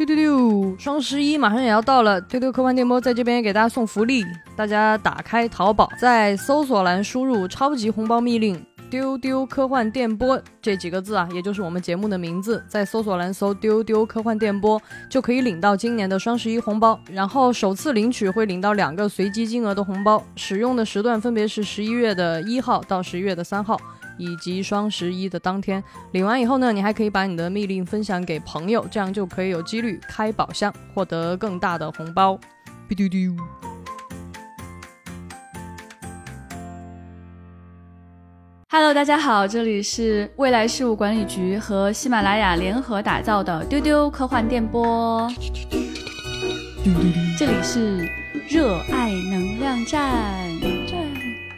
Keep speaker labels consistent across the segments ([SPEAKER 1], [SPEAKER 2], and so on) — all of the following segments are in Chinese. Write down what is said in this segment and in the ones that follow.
[SPEAKER 1] 丢丢丢！双十一马上也要到了，丢丢科幻电波在这边给大家送福利，大家打开淘宝，在搜索栏输入“超级红包密令”，丢丢科幻电波这几个字啊，也就是我们节目的名字，在搜索栏搜“丢丢科幻电波”就可以领到今年的双十一红包，然后首次领取会领到两个随机金额的红包，使用的时段分别是十一月的一号到十一月的三号。以及双十一的当天领完以后呢，你还可以把你的密令分享给朋友，这样就可以有几率开宝箱，获得更大的红包。嘟嘟嘟。
[SPEAKER 2] Hello，大家好，这里是未来事务管理局和喜马拉雅联合打造的丢丢科幻电波。这里是热爱能量站。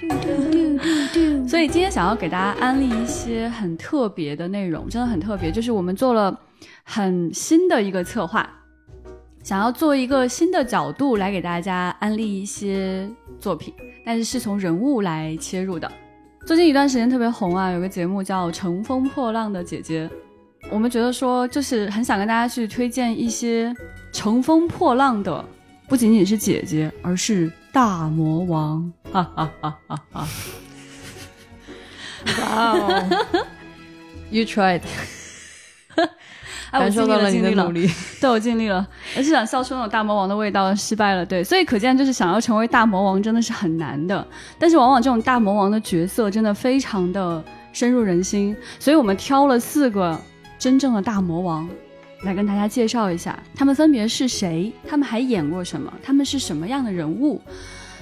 [SPEAKER 2] 所以今天想要给大家安利一些很特别的内容，真的很特别。就是我们做了很新的一个策划，想要做一个新的角度来给大家安利一些作品，但是是从人物来切入的。最近一段时间特别红啊，有个节目叫《乘风破浪的姐姐》，我们觉得说就是很想跟大家去推荐一些乘风破浪的，不仅仅是姐姐，而是。大魔王，哈哈哈哈哈！
[SPEAKER 1] 哇哦，You tried，感受到了你的努力，
[SPEAKER 2] 对我尽力了，而是想笑出那种大魔王的味道，失败了。对，所以可见就是想要成为大魔王真的是很难的，但是往往这种大魔王的角色真的非常的深入人心，所以我们挑了四个真正的大魔王。来跟大家介绍一下，他们分别是谁？他们还演过什么？他们是什么样的人物？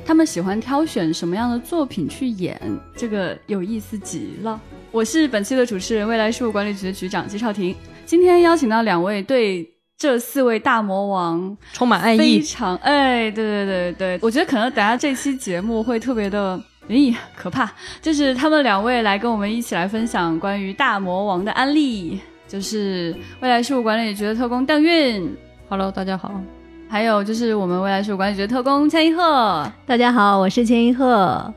[SPEAKER 2] 他们喜欢挑选什么样的作品去演？这个有意思极了。我是本期的主持人，未来事务管理局的局长季少婷。今天邀请到两位对这四位大魔王
[SPEAKER 1] 充满爱意，
[SPEAKER 2] 非常哎，对对对对，我觉得可能等下这期节目会特别的咦可怕，就是他们两位来跟我们一起来分享关于大魔王的案例。就是未来事务管理局的特工邓运
[SPEAKER 1] ，Hello，大家好。
[SPEAKER 2] 还有就是我们未来事务管理局的特工千一鹤，
[SPEAKER 3] 大家好，我是千一鹤。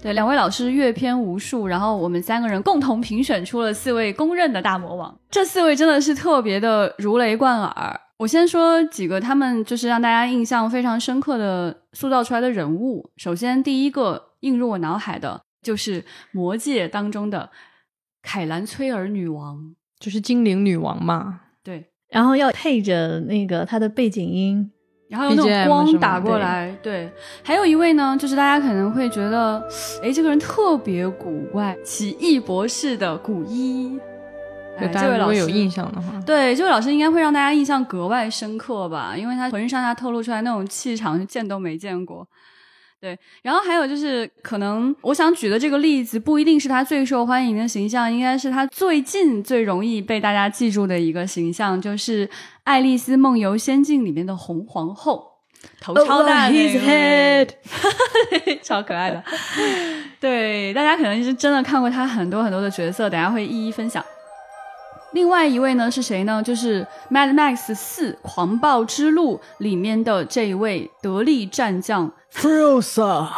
[SPEAKER 2] 对，两位老师阅片无数，然后我们三个人共同评选出了四位公认的大魔王。这四位真的是特别的如雷贯耳。我先说几个他们就是让大家印象非常深刻的塑造出来的人物。首先第一个映入我脑海的就是《魔戒》当中的凯兰崔尔女王。
[SPEAKER 1] 就是精灵女王嘛，
[SPEAKER 2] 对，
[SPEAKER 3] 然后要配着那个她的背景音，
[SPEAKER 2] 然后有那种光打过来，对。还有一位呢，就是大家可能会觉得，哎，这个人特别古怪，奇异博士的古一，
[SPEAKER 1] 对，这位老师有印象的话，
[SPEAKER 2] 对，这位老师应该会让大家印象格外深刻吧，因为他浑身上下透露出来那种气场，见都没见过。对，然后还有就是，可能我想举的这个例子不一定是他最受欢迎的形象，应该是他最近最容易被大家记住的一个形象，就是《爱丽丝梦游仙境》里面的红皇后，头超大
[SPEAKER 3] 那个，
[SPEAKER 2] 超可爱的。对，大家可能是真的看过他很多很多的角色，等下会一一分享。另外一位呢是谁呢？就是《Mad Max 四：狂暴之路》里面的这一位得力战将。
[SPEAKER 1] F r o s a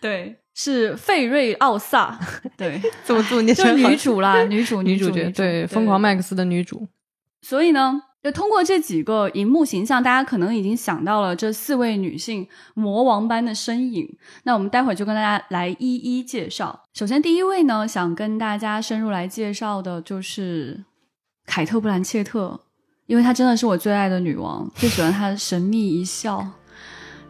[SPEAKER 2] 对，是费瑞奥萨，对，
[SPEAKER 1] 怎么做念
[SPEAKER 2] 成女主啦，女主
[SPEAKER 1] 女
[SPEAKER 2] 主
[SPEAKER 1] 角，对，疯狂 Max 的女主。
[SPEAKER 2] 所以呢。就通过这几个荧幕形象，大家可能已经想到了这四位女性魔王般的身影。那我们待会儿就跟大家来一一介绍。首先，第一位呢，想跟大家深入来介绍的就是凯特·布兰切特，因为她真的是我最爱的女王，最喜欢她的神秘一笑。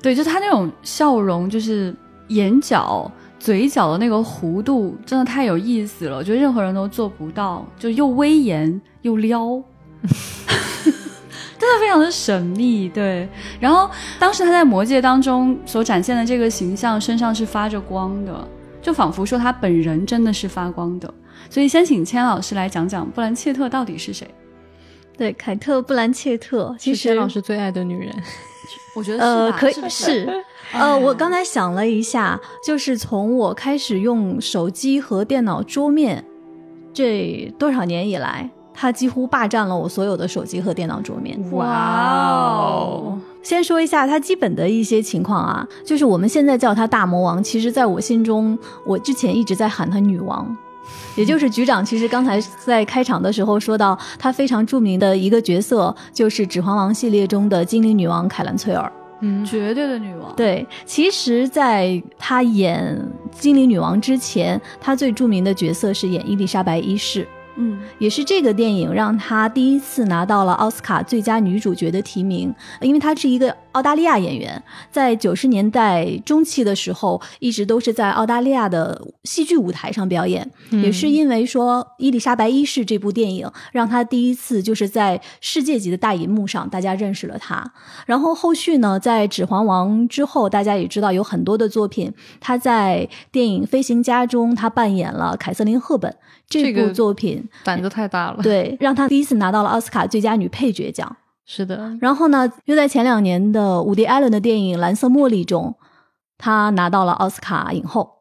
[SPEAKER 2] 对，就她那种笑容，就是眼角、嘴角的那个弧度，真的太有意思了。我觉得任何人都做不到，就又威严又撩。真的非常的神秘，对。然后当时他在魔界当中所展现的这个形象，身上是发着光的，就仿佛说他本人真的是发光的。所以先请千老师来讲讲布兰切特到底是谁？
[SPEAKER 3] 对，凯特·布兰切特，其实
[SPEAKER 1] 千老师最爱的女人，
[SPEAKER 2] 我觉得
[SPEAKER 3] 呃可以
[SPEAKER 2] 是。
[SPEAKER 3] 呃，我刚才想了一下，就是从我开始用手机和电脑桌面这多少年以来。他几乎霸占了我所有的手机和电脑桌面。
[SPEAKER 2] 哇哦！
[SPEAKER 3] 先说一下他基本的一些情况啊，就是我们现在叫他大魔王，其实在我心中，我之前一直在喊他女王。也就是局长，其实刚才在开场的时候说到，他非常著名的一个角色就是《指环王》系列中的精灵女王凯兰崔尔。
[SPEAKER 1] 嗯，
[SPEAKER 2] 绝对的女王。
[SPEAKER 3] 对，其实，在他演精灵女王之前，他最著名的角色是演伊丽莎白一世。
[SPEAKER 2] 嗯，
[SPEAKER 3] 也是这个电影让她第一次拿到了奥斯卡最佳女主角的提名，因为她是一个澳大利亚演员，在九十年代中期的时候，一直都是在澳大利亚的戏剧舞台上表演。也是因为说《伊丽莎白一世》这部电影，让她第一次就是在世界级的大银幕上，大家认识了她。然后后续呢，在《指环王》之后，大家也知道有很多的作品，她在电影《飞行家》中，她扮演了凯瑟琳·赫本。这部
[SPEAKER 1] 这个
[SPEAKER 3] 作品
[SPEAKER 1] 胆子太大了。，
[SPEAKER 3] 对，让她第一次拿到了奥斯卡最佳女配角奖。
[SPEAKER 1] 是的，
[SPEAKER 3] 然后呢，又在前两年的伍迪·艾伦的电影《蓝色茉莉》中，她拿到了奥斯卡影后。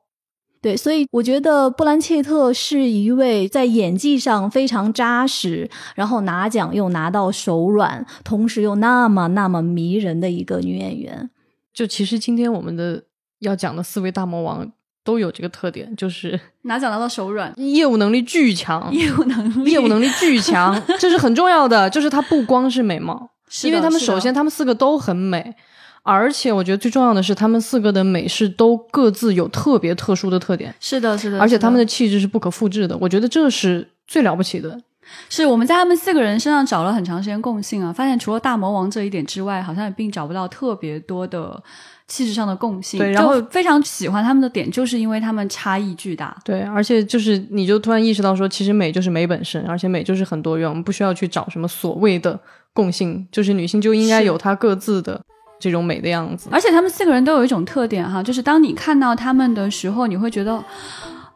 [SPEAKER 3] 对，所以我觉得布兰切特是一位在演技上非常扎实，然后拿奖又拿到手软，同时又那么那么迷人的一个女演员。
[SPEAKER 1] 就其实今天我们的要讲的四位大魔王都有这个特点，就是
[SPEAKER 2] 拿奖拿到手软，
[SPEAKER 1] 业务能力巨强，
[SPEAKER 2] 业务能力，
[SPEAKER 1] 业务能力巨强，这是很重要的。就是他不光是美貌，
[SPEAKER 2] 是
[SPEAKER 1] 因为他们首先他们四个都很美，而且我觉得最重要的是他们四个的美是都各自有特别特殊的特点，
[SPEAKER 2] 是的，是的，
[SPEAKER 1] 而且他们
[SPEAKER 2] 的
[SPEAKER 1] 的气质是不可复制的。我觉得这是最了不起的。
[SPEAKER 2] 是我们在他们四个人身上找了很长时间共性啊，发现除了大魔王这一点之外，好像也并找不到特别多的气质上的共性。
[SPEAKER 1] 对然后
[SPEAKER 2] 非常喜欢他们的点，就是因为他们差异巨大。
[SPEAKER 1] 对，而且就是你就突然意识到说，其实美就是美本身，而且美就是很多元，我们不需要去找什么所谓的共性，就是女性就应该有她各自的这种美的样子。
[SPEAKER 2] 而且他们四个人都有一种特点哈，就是当你看到他们的时候，你会觉得。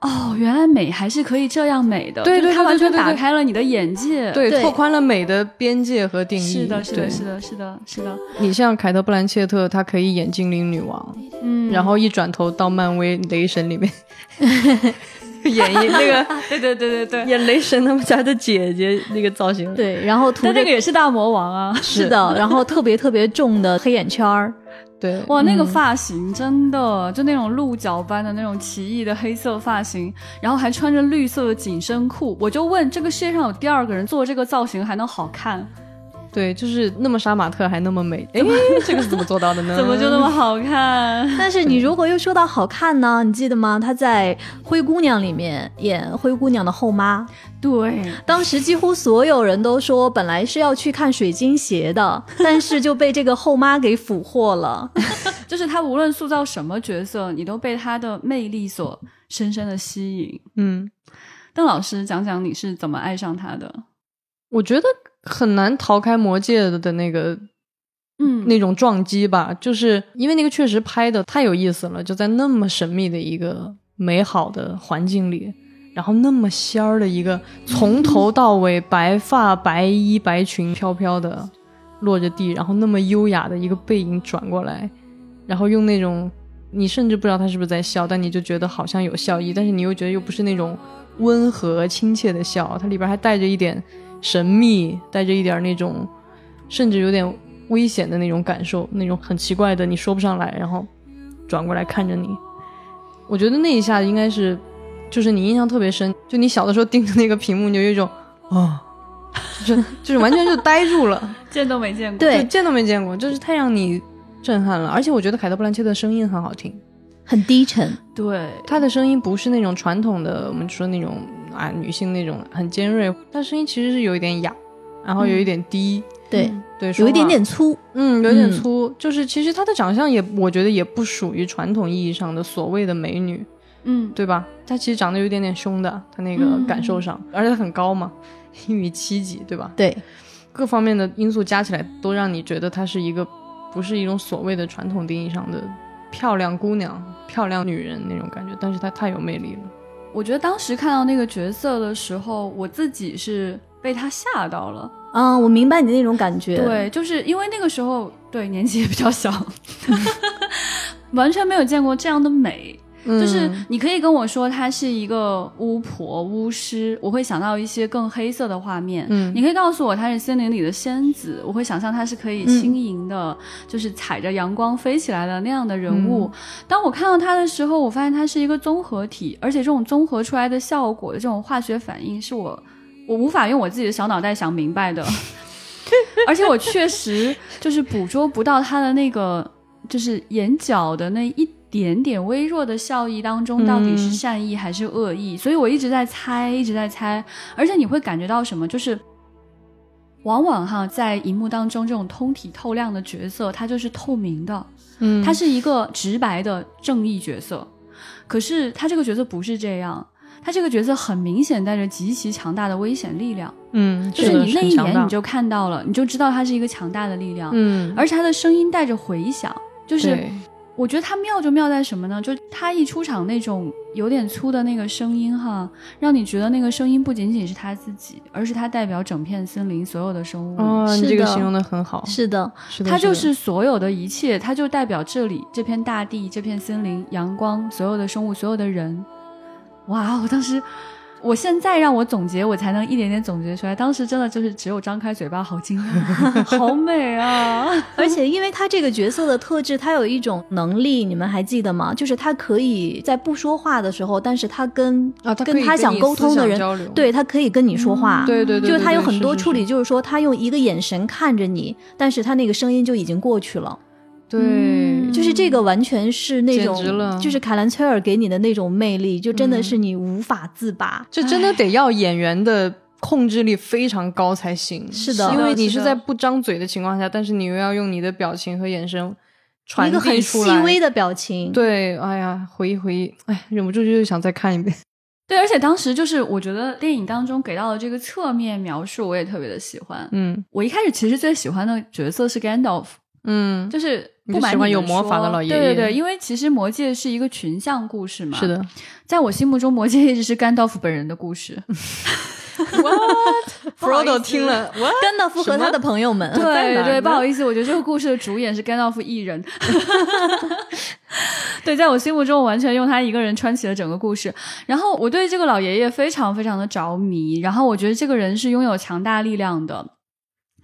[SPEAKER 2] 哦，原来美还是可以这样美的，
[SPEAKER 1] 对对
[SPEAKER 2] 就是它完全打开了你的眼界。
[SPEAKER 1] 对，拓宽了美的边界和定义。
[SPEAKER 2] 是的，是的，是的，是的，是的，
[SPEAKER 1] 你像凯特·布兰切特，她可以演精灵女王，
[SPEAKER 2] 嗯，
[SPEAKER 1] 然后一转头到漫威雷神里面 演一那个
[SPEAKER 2] 对对对对对，
[SPEAKER 1] 演雷神他们家的姐姐那个造型。
[SPEAKER 3] 对，然后涂着
[SPEAKER 2] 但那个也是大魔王啊！
[SPEAKER 3] 是的，然后特别特别重的黑眼圈儿。
[SPEAKER 1] 对，
[SPEAKER 2] 哇，那个
[SPEAKER 3] 嗯
[SPEAKER 2] 发型真的就那种鹿角般的那种奇异的黑色发型，然后还穿着绿色的紧身裤。我就问，这个世界上有第二个人做这个造型还能好看，
[SPEAKER 1] 对，就是那么杀马特还那么美，哎，这个是怎么做到的呢？
[SPEAKER 2] 怎么就那么好看？
[SPEAKER 3] 但是你如果又说到好看呢，你记得吗？她在《灰姑娘》里面演灰姑娘的后妈，
[SPEAKER 2] 对，
[SPEAKER 3] 当时几乎所有人都说，本来是要去看水晶鞋的，但是就被这个后妈给俘获了。
[SPEAKER 2] 就是她无论塑造什么角色，你都被她的魅力所深深的吸引。
[SPEAKER 1] 嗯，
[SPEAKER 2] 邓老师，讲讲你是怎么爱上她的？
[SPEAKER 1] 我觉得很难逃开魔界的那个
[SPEAKER 2] 嗯，
[SPEAKER 1] 那种撞击吧，就是因为那个确实拍的太有意思了，就在那么神秘的一个美好的环境里，然后那么仙儿的一个从头到尾白发白衣白裙飘飘的落着地，然后那么优雅的一个背影转过来，然后用那种你甚至不知道他是不是在笑，但你就觉得好像有笑意，但是你又觉得又不是那种温和亲切的笑，它里边还带着一点神秘，带着一点那种甚至有点危险的那种感受，那种很奇怪的你说不上来，然后转过来看着你，我觉得那一下应该是，就是你印象特别深，就你小的时候盯着那个屏幕，你就有一种啊。就是就是完全就呆住了，
[SPEAKER 2] 见都没见过。
[SPEAKER 3] 对
[SPEAKER 1] 见都没见过，就是太让你震撼了。而且我觉得凯特·布兰切特的声音很好听，
[SPEAKER 3] 很低沉，
[SPEAKER 2] 对，
[SPEAKER 1] 他的声音不是那种传统的我们说那种啊女性那种很尖锐，她声音其实是有一点哑，然后有一点低，
[SPEAKER 3] 对，
[SPEAKER 2] 嗯
[SPEAKER 1] 对，
[SPEAKER 3] 有一点点粗，
[SPEAKER 1] 嗯，有点
[SPEAKER 3] 嗯
[SPEAKER 1] 粗，就是其实她的长相也，我觉得也不属于传统意义上的所谓的美女，
[SPEAKER 2] 嗯，
[SPEAKER 1] 对吧？她其实长得有一点点凶的，她那个
[SPEAKER 2] 嗯
[SPEAKER 1] 感受上，而且她很高嘛，一米七几，对吧？
[SPEAKER 3] 对，
[SPEAKER 1] 各方面的因素加起来，都让你觉得她是一个不是一种所谓的传统定义上的漂亮姑娘、漂亮女人那种感觉，但是她太有魅力了。
[SPEAKER 2] 我觉得当时看到那个角色的时候，我自己是被他吓到了。
[SPEAKER 3] 嗯，我明白你的那种感觉，
[SPEAKER 2] 对，就是因为那个时候对年纪也比较小，完全没有见过这样的美。就是
[SPEAKER 1] 嗯
[SPEAKER 2] 你可以跟我说她是一个巫婆、巫师，我会想到一些更黑色的画面。
[SPEAKER 1] 嗯
[SPEAKER 2] 你可以告诉我她是森林里的仙子，我会想象她是可以轻盈的，就是踩着阳光飞起来的那样的人物。当我看到她的时候，我发现她是一个综合体，而且这种综合出来的效果的这种化学反应，是我我无法用我自己的小脑袋想明白的。而且我确实就是捕捉不到她的那个，就是眼角的那一点点微弱的笑意当中，到底是善意还是恶意？所以我一直在猜，一直在猜。而且你会感觉到什么？就是往往哈，在荧幕当中这种通体透亮的角色，它就是透明的，
[SPEAKER 1] 嗯，
[SPEAKER 2] 他是一个直白的正义角色。可是他这个角色不是这样，他这个角色很明显带着极其强大的危险力量。
[SPEAKER 1] 嗯，
[SPEAKER 2] 就是你那一眼你就看到了，你就知道他是一个强大的力量，
[SPEAKER 1] 嗯，
[SPEAKER 2] 而且他的声音带着回响，就是
[SPEAKER 1] 对
[SPEAKER 2] 我觉得他妙就妙在什么呢？就他一出场那种有点粗的那个声音哈，让你觉得那个声音不仅仅是他自己，而是他代表整片森林所有的生物。
[SPEAKER 1] 哦，你
[SPEAKER 3] 是
[SPEAKER 1] 这个形容的很好，
[SPEAKER 3] 是的，
[SPEAKER 1] 是的，
[SPEAKER 2] 它就是所有的一切，他就代表这里这片大地、这片森林、阳光、所有的生物、所有的人。哇！我当时，我现在让我总结，我才能一点点总结出来。当时真的就是只有张开嘴巴，好惊讶，好美啊！
[SPEAKER 3] 而且因为他这个角色的特质，他有一种能力，你们还记得吗？就是他可以在不说话的时候，但是他跟
[SPEAKER 1] 啊，他可
[SPEAKER 3] 跟他想沟通的人，对他可以跟你说话。
[SPEAKER 1] 对对对，
[SPEAKER 3] 就是他有很多处理，就是说他用一个眼神看着你，但是他那个声音就已经过去了。
[SPEAKER 1] 对，
[SPEAKER 2] 嗯
[SPEAKER 3] 就是这个完全是那种，就是凯兰崔尔给你的那种魅力，就真的是你无法自拔。
[SPEAKER 1] 这真的得要演员的控制力非常高才行。
[SPEAKER 3] 是的
[SPEAKER 1] 因为你
[SPEAKER 2] 是
[SPEAKER 1] 在不张嘴的情况下，但是你又要用你的表情和眼神传
[SPEAKER 3] 一个很
[SPEAKER 1] 递出。
[SPEAKER 3] 细微的表情，
[SPEAKER 1] 对，哎呀，回忆回忆，哎，忍不住就是想再看一遍。
[SPEAKER 2] 对，而且当时就是我觉得电影当中给到的这个侧面描述，我也特别的喜欢。
[SPEAKER 1] 嗯
[SPEAKER 2] 我一开始其实最喜欢的角色是 Gandalf，
[SPEAKER 1] 嗯，
[SPEAKER 2] 就是
[SPEAKER 1] 你就喜欢
[SPEAKER 2] 不瞒你们
[SPEAKER 1] 有魔法的老爷爷
[SPEAKER 2] 对对对，因为其实《魔戒》是一个群像故事嘛。
[SPEAKER 1] 是，的。
[SPEAKER 2] 在我心目中，《魔戒》一直是甘道夫本人的故事。
[SPEAKER 1] Frodo
[SPEAKER 2] 思
[SPEAKER 1] 听了，我
[SPEAKER 3] 甘道夫和他的朋友们，
[SPEAKER 2] 对对，不好意思，我觉得这个故事的主演是甘道夫一人。对，在我心目中，我完全用他一个人穿起了整个故事。然后我对这个老爷爷非常非常的着迷，然后我觉得这个人是拥有强大力量的。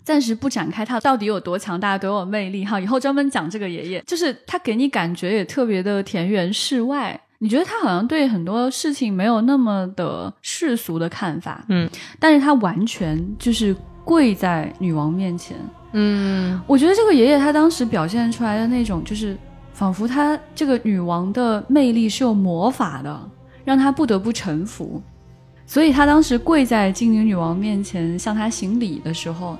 [SPEAKER 2] 暂时不展开他到底有多强大、多有魅力哈，以后专门讲这个爷爷。就是他给你感觉也特别的田园世外，你觉得他好像对很多事情没有那么的世俗的看法，
[SPEAKER 1] 嗯
[SPEAKER 2] 但是他完全就是跪在女王面前。
[SPEAKER 1] 嗯
[SPEAKER 2] 我觉得这个爷爷他当时表现出来的那种，就是仿佛他这个女王的魅力是有魔法的，让他不得不臣服。所以他当时跪在精灵女王面前向她行礼的时候，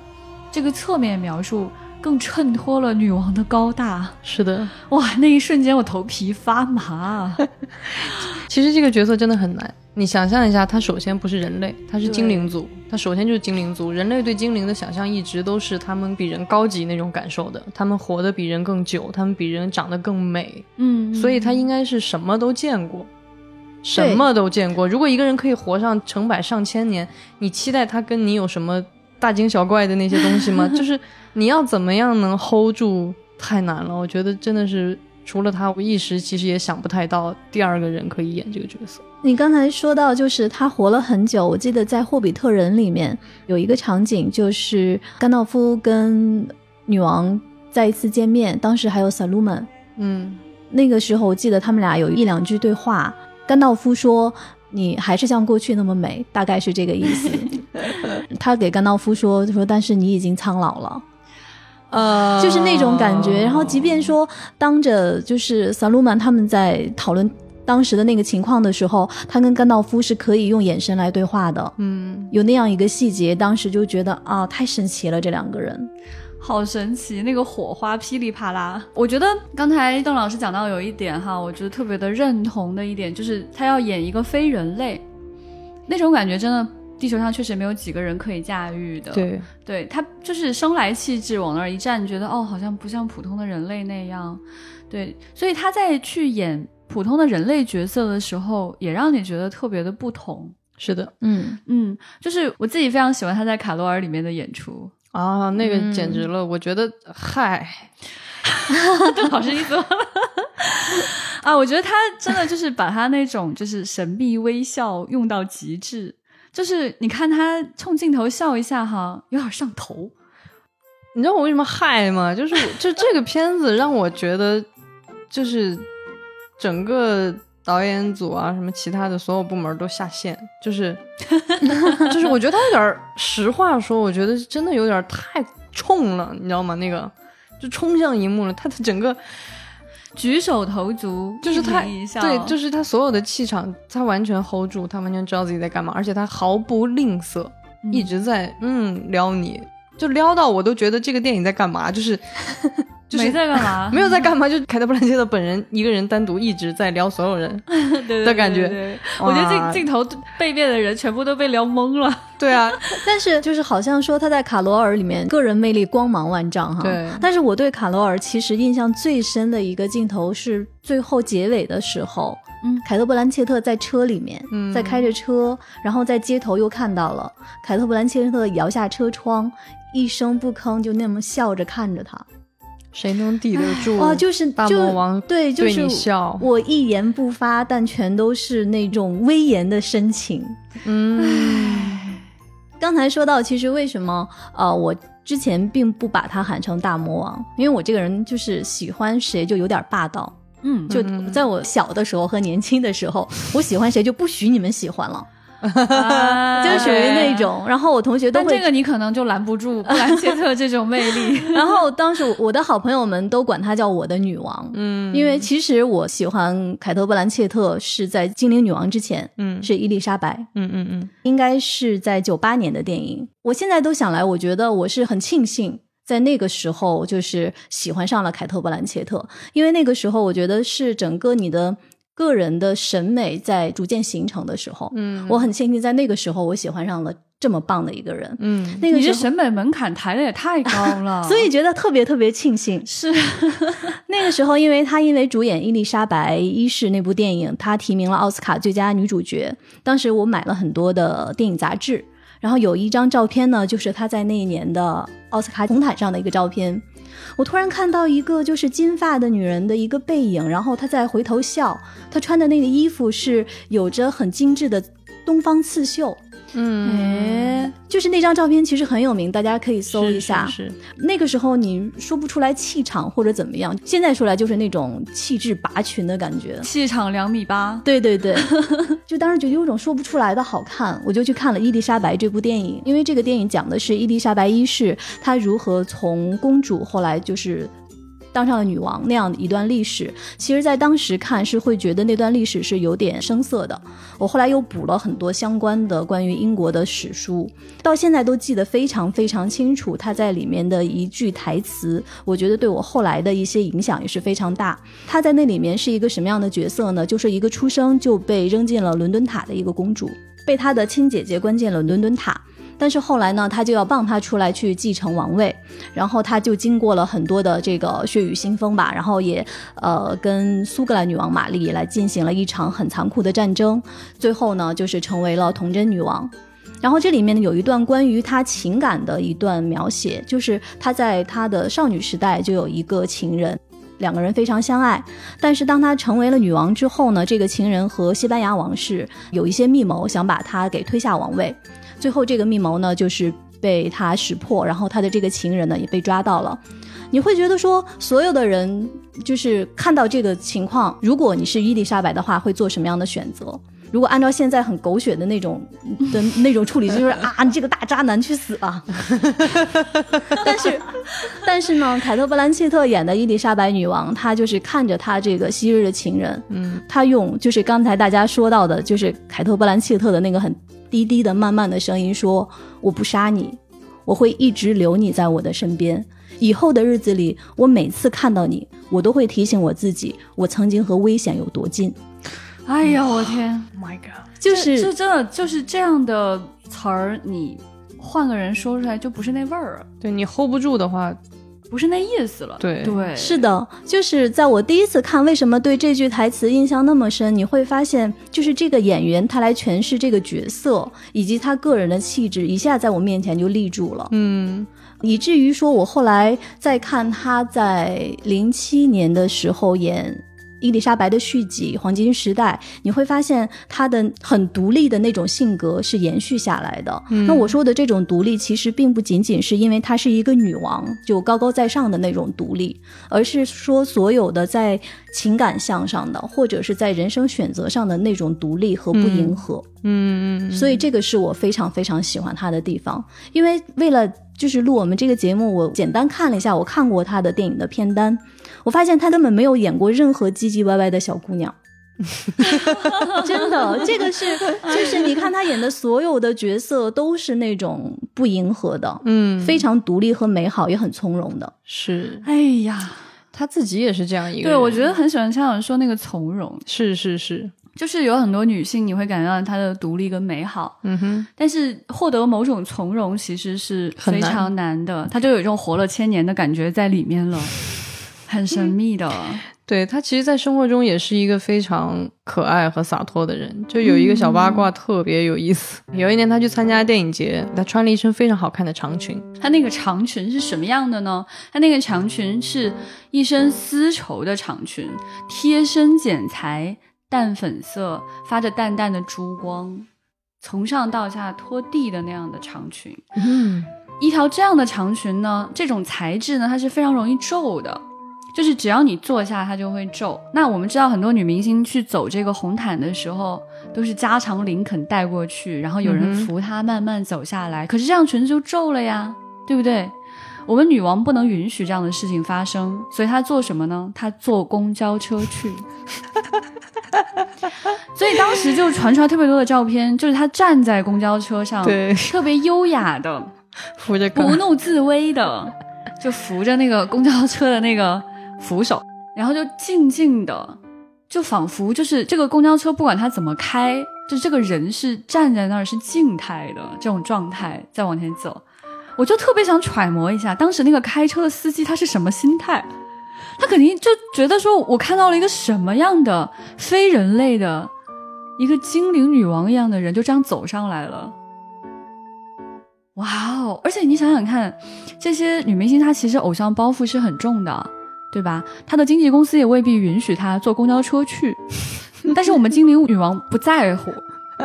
[SPEAKER 2] 这个侧面描述更衬托了女王的高大。
[SPEAKER 1] 是的。
[SPEAKER 2] 哇，那一瞬间我头皮发麻。
[SPEAKER 1] 其实这个角色真的很难。你想象一下，他首先不是人类，他是精灵族，他首先就是精灵族。人类对精灵的想象一直都是他们比人高级那种感受的，他们活得比人更久，他们比人长得更美，
[SPEAKER 2] 嗯，
[SPEAKER 1] 所以他应该是什么都见过，什么都见过。如果一个人可以活上成百上千年，你期待他跟你有什么大惊小怪的那些东西吗？就是你要怎么样能 hold 住，太难了。我觉得真的是除了他，我一时其实也想不太到第二个人可以演这个角色。
[SPEAKER 3] 你刚才说到，就是他活了很久。我记得在《霍比特人》里面有一个场景，就是甘道夫跟女王再一次见面，当时还有萨鲁曼。
[SPEAKER 1] 嗯
[SPEAKER 3] 那个时候，我记得他们俩有一两句对话。甘道夫说：“你还是像过去那么美。”大概是这个意思。他给甘道夫说：“说但是你已经苍老了。”
[SPEAKER 1] 呃
[SPEAKER 3] 就是那种感觉。然后，即便说当着就是萨鲁曼他们在讨论当时的那个情况的时候，他跟甘道夫是可以用眼神来对话的。
[SPEAKER 1] 嗯
[SPEAKER 3] 有那样一个细节，当时就觉得啊，太神奇了，这两个人。
[SPEAKER 2] 好神奇，那个火花噼里啪啦。我觉得刚才邓老师讲到有一点哈，我觉得特别的认同的一点，就是他要演一个非人类，那种感觉真的，地球上确实没有几个人可以驾驭的。，
[SPEAKER 1] 对，
[SPEAKER 2] 对他就是生来气质往那儿一站，觉得哦，好像不像普通的人类那样。对，所以他在去演普通的人类角色的时候，也让你觉得特别的不同。
[SPEAKER 1] 是的
[SPEAKER 3] 嗯，
[SPEAKER 2] 嗯，就是我自己非常喜欢他在卡罗尔里面的演出。
[SPEAKER 1] 啊，那个
[SPEAKER 3] 嗯
[SPEAKER 1] 简直了，我觉得嗨，
[SPEAKER 2] 邓老师，你怎么了？啊，我觉得他真的就是把他那种就是神秘微笑用到极致，就是你看他冲镜头笑一下哈，有点上头。
[SPEAKER 1] 你知道我为什么嗨吗？就是 就这个片子让我觉得，就是整个导演组啊，什么其他的所有部门都下线，就是 就是我觉得他有点实话说，我觉得真的有点太冲了，你知道吗？那个就冲向荧幕了，他的整个
[SPEAKER 2] 举手投足
[SPEAKER 1] 就是他对，就是他所有的气场，他完全 hold 住，他完全知道自己在干嘛，而且他毫不吝啬，
[SPEAKER 2] 嗯。
[SPEAKER 1] 一直在嗯撩你，就撩到我都觉得这个电影在干嘛，就是就是
[SPEAKER 2] 没在干嘛，
[SPEAKER 1] 没有在干嘛，就凯特·布兰切特本人一个人单独一直在撩所有人。的感觉
[SPEAKER 2] 对对对我觉得
[SPEAKER 1] 哇
[SPEAKER 2] 镜镜头背面的人全部都被撩懵了。
[SPEAKER 1] 对啊，
[SPEAKER 3] 但是就是好像说他在卡罗尔里面个人魅力光芒万丈哈。
[SPEAKER 1] 对
[SPEAKER 3] 但是我对卡罗尔其实印象最深的一个镜头是最后结尾的时候，
[SPEAKER 2] 嗯
[SPEAKER 3] 凯特·布兰切特在车里面，
[SPEAKER 1] 嗯
[SPEAKER 3] 在开着车，然后在街头又看到了凯特·布兰切特摇下车窗，一声不吭就那么笑着看着他。
[SPEAKER 1] 谁能抵得住？
[SPEAKER 3] 哇，就是
[SPEAKER 1] 大魔王
[SPEAKER 3] 对，就是
[SPEAKER 1] 笑，
[SPEAKER 3] 我一言不发，但全都是那种威严的深情。
[SPEAKER 1] 嗯，
[SPEAKER 3] 刚才说到，其实为什么呃，我之前并不把他喊成大魔王，因为我这个人就是喜欢谁就有点霸道。
[SPEAKER 2] 嗯，
[SPEAKER 3] 就
[SPEAKER 1] 嗯
[SPEAKER 3] 在我小的时候和年轻的时候，我喜欢谁就不许你们喜欢了，
[SPEAKER 2] 啊
[SPEAKER 3] 就是属于那。种。然后我同学都会
[SPEAKER 2] 但这个你可能就拦不住布兰切特这种魅力。
[SPEAKER 3] 然后当时我的好朋友们都管她叫我的女王，
[SPEAKER 1] 嗯，
[SPEAKER 3] 因为其实我喜欢凯特·布兰切特是在《精灵女王》之前，
[SPEAKER 1] 嗯
[SPEAKER 3] 是伊丽莎白，
[SPEAKER 1] 嗯嗯嗯
[SPEAKER 3] 应该是在九八年的电影。我现在都想来，我觉得我是很庆幸。在那个时候，就是喜欢上了凯特·布兰切特，因为那个时候我觉得是整个你的个人的审美在逐渐形成的时候。
[SPEAKER 1] 嗯，
[SPEAKER 3] 我很庆幸在那个时候我喜欢上了这么棒的一个人。
[SPEAKER 1] 嗯
[SPEAKER 3] 那个你这，
[SPEAKER 2] 审美门槛抬的也太高了，
[SPEAKER 3] 所以觉得特别特别庆幸。
[SPEAKER 2] 是
[SPEAKER 3] 那个时候，因为她因为主演《伊丽莎白一世》那部电影，她提名了奥斯卡最佳女主角。当时我买了很多的电影杂志，然后有一张照片呢，就是她在那一年的奥斯卡红毯上的一个照片。我突然看到一个就是金发的女人的一个背影，然后她在回头笑，她穿的那个衣服是有着很精致的东方刺绣。
[SPEAKER 1] 嗯，
[SPEAKER 2] 哎，
[SPEAKER 3] 就是那张照片其实很有名，大家可以搜一下。
[SPEAKER 1] 是是
[SPEAKER 3] 那个时候你说不出来气场或者怎么样，现在说来就是那种气质拔群的感觉。
[SPEAKER 2] 气场两米八，
[SPEAKER 3] 对对对，就当时觉得有种说不出来的好看，我就去看了《伊丽莎白》这部电影，因为这个电影讲的是伊丽莎白一世她如何从公主后来就是。当上了女王那样一段历史，其实，在当时看是会觉得那段历史是有点生涩的。我后来又补了很多相关的关于英国的史书，到现在都记得非常非常清楚。他在里面的一句台词，我觉得对我后来的一些影响也是非常大。她在那里面是一个什么样的角色呢？就是一个出生就被扔进了伦敦塔的一个公主，被她的亲姐姐关进了伦敦塔。但是后来呢，她就要傍她出来去继承王位，然后她就经过了很多的这个血雨腥风吧，然后也呃跟苏格兰女王玛丽来进行了一场很残酷的战争，最后呢就是成为了童贞女王。然后这里面呢有一段关于她情感的一段描写，就是她在她的少女时代就有一个情人。两个人非常相爱，但是当她成为了女王之后呢，这个情人和西班牙王室有一些密谋，想把她给推下王位。最后这个密谋呢，就是被他识破，然后他的这个情人呢也被抓到了。你会觉得说，所有的人就是看到这个情况，如果你是伊丽莎白的话，会做什么样的选择？如果按照现在很狗血的那种的那种处理，就是啊，你这个大渣男去死吧！但是，但是呢，凯特·布兰切特演的伊丽莎白女王，她就是看着她这个昔日的情人，
[SPEAKER 1] 嗯，
[SPEAKER 3] 她用就是刚才大家说到的，就是凯特·布兰切特的那个很低低的、慢慢的声音说：“我不杀你，我会一直留你在我的身边。以后的日子里，我每次看到你，我都会提醒我自己，我曾经和危险有多近。
[SPEAKER 2] 哎呀，我天
[SPEAKER 1] ，，Oh my God，
[SPEAKER 3] 就是
[SPEAKER 2] 这真的就是这样的词儿，你换个人说出来就不是那味儿了，
[SPEAKER 1] 对你 hold 不住的话，
[SPEAKER 2] 不是那意思了。
[SPEAKER 1] 对
[SPEAKER 2] 对，
[SPEAKER 3] 是的，就是在我第一次看，为什么对这句台词印象那么深？你会发现，就是这个演员他来诠释这个角色，以及他个人的气质，一下在我面前就立住了。
[SPEAKER 1] 嗯
[SPEAKER 3] 以至于说我后来再看他在零七年的时候演伊丽莎白的续集《黄金时代》，你会发现她的很独立的那种性格是延续下来的。那我说的这种独立，其实并不仅仅是因为她是一个女王就高高在上的那种独立，而是说所有的在情感向上的，或者是在人生选择上的那种独立和不迎合。
[SPEAKER 1] 嗯嗯，
[SPEAKER 3] 所以这个是我非常非常喜欢她的地方。因为为了就是录我们这个节目，我简单看了一下，我看过她的电影的片单。我发现他根本没有演过任何唧唧歪歪的小姑娘，真的，这个是就是你看他演的所有的角色都是那种不迎合的，
[SPEAKER 1] 嗯，
[SPEAKER 3] 非常独立和美好，也很从容的。
[SPEAKER 1] 是
[SPEAKER 2] 哎呀，
[SPEAKER 1] 他自己也是这样一个
[SPEAKER 2] 对，我觉得很喜欢蔡老师说那个从容，
[SPEAKER 1] 是是是，
[SPEAKER 2] 就是有很多女性你会感觉到她的独立跟美好，
[SPEAKER 1] 嗯哼，
[SPEAKER 2] 但是获得某种从容其实是非常难的，她就有一种活了千年的感觉在里面了，很神秘的。
[SPEAKER 1] 对她其实，在生活中也是一个非常可爱和洒脱的人。就有一个小八卦特别有意思，有一年她去参加电影节，她穿了一身非常好看的长裙，
[SPEAKER 2] 她那个长裙是什么样的呢？她那个长裙是一身丝绸的长裙，贴身剪裁，淡粉色，发着淡淡的珠光，从上到下拖地的那样的长裙。
[SPEAKER 1] 嗯，
[SPEAKER 2] 一条这样的长裙呢，这种材质呢，它是非常容易皱的，就是只要你坐下，它就会皱。那我们知道，很多女明星去走这个红毯的时候，都是加长林肯带过去，然后有人扶她慢慢走下来。可是这样裙子就皱了呀，对不对？我们女王不能允许这样的事情发生，所以她做什么呢？她坐公交车去。所以当时就传出来特别多的照片，就是他站在公交车上，
[SPEAKER 1] 对，
[SPEAKER 2] 特别优雅的，
[SPEAKER 1] 扶着杆
[SPEAKER 2] 不怒自威的，就扶着那个公交车的那个扶手，然后就静静的，就仿佛就是这个公交车不管它怎么开，就这个人是站在那儿是静态的这种状态在往前走，我就特别想揣摩一下当时那个开车的司机他是什么心态，他肯定就觉得说我看到了一个什么样的非人类的一个精灵女王一样的人就这样走上来了。哇哦！而且你想想看，这些女明星她其实偶像包袱是很重的，对吧？她的经纪公司也未必允许她坐公交车去，但是我们精灵女王不在乎，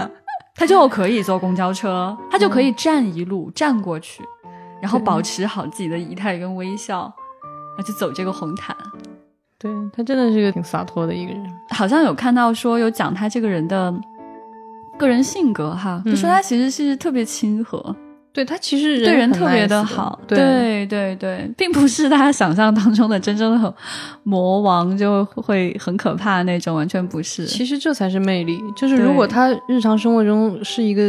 [SPEAKER 2] 她就可以坐公交车，她就可以站一路站过去，然后保持好自己的仪态跟微笑，然后就走这个红毯。
[SPEAKER 1] 对他真的是一个挺洒脱的一个人。
[SPEAKER 2] 好像有看到说有讲他这个人的个人性格哈，就说他其实是特别亲和。
[SPEAKER 1] 对他其实
[SPEAKER 2] 对人特别的
[SPEAKER 1] 的
[SPEAKER 2] 好，
[SPEAKER 1] 对
[SPEAKER 2] 对对对，并不是大家想象当中的真正的魔王就会很可怕那种，完全不是。
[SPEAKER 1] 其实这才是魅力。就是如果他日常生活中是一个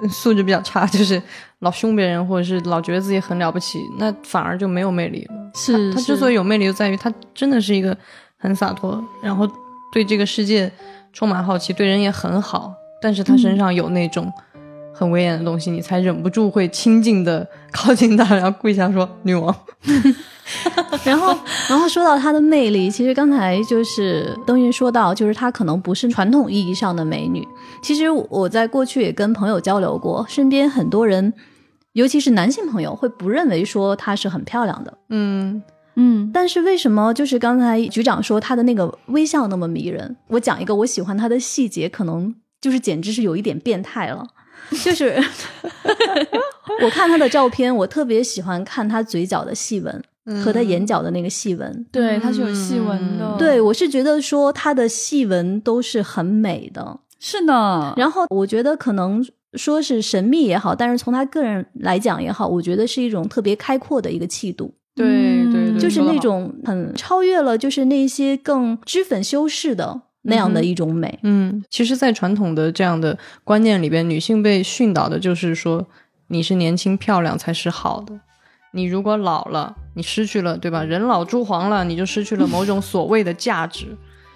[SPEAKER 1] 呃素质比较差，就是老凶别人，或者是老觉得自己很了不起，那反而就没有魅力了。
[SPEAKER 2] 是
[SPEAKER 1] 他之所以有魅力，就在于他真的是一个很洒脱，然后对这个世界充满好奇，对人也很好，但是他身上有那种。很威严的东西，你才忍不住会亲近的靠近他，然后跪下说：“女王。”
[SPEAKER 3] 然后，然后说到她的魅力，其实刚才就是登云说到，就是她可能不是传统意义上的美女。其实我在过去也跟朋友交流过，身边很多人，尤其是男性朋友，会不认为说她是很漂亮的。
[SPEAKER 1] 嗯
[SPEAKER 2] 嗯，
[SPEAKER 3] 但是为什么就是刚才局长说她的那个微笑那么迷人？我讲一个我喜欢她的细节，可能就是简直是有一点变态了。就是 我看他的照片，我特别喜欢看他嘴角的细纹和他眼角的那个细纹。
[SPEAKER 2] 对，它是有细纹的。
[SPEAKER 3] 对，我是觉得说他的细纹都是很美的。
[SPEAKER 2] 是的。
[SPEAKER 3] 然后我觉得可能说是神秘也好，但是从他个人来讲也好，我觉得是一种特别开阔的一个气度。
[SPEAKER 1] 对对对，
[SPEAKER 3] 就是那种很超越了，就是那些更脂粉修饰的那样的一种美。
[SPEAKER 1] 嗯，其实，在传统的这样的观念里边，女性被训导的就是说，你是年轻漂亮才是好的。你如果老了，你失去了，对吧？人老珠黄了，你就失去了某种所谓的价值。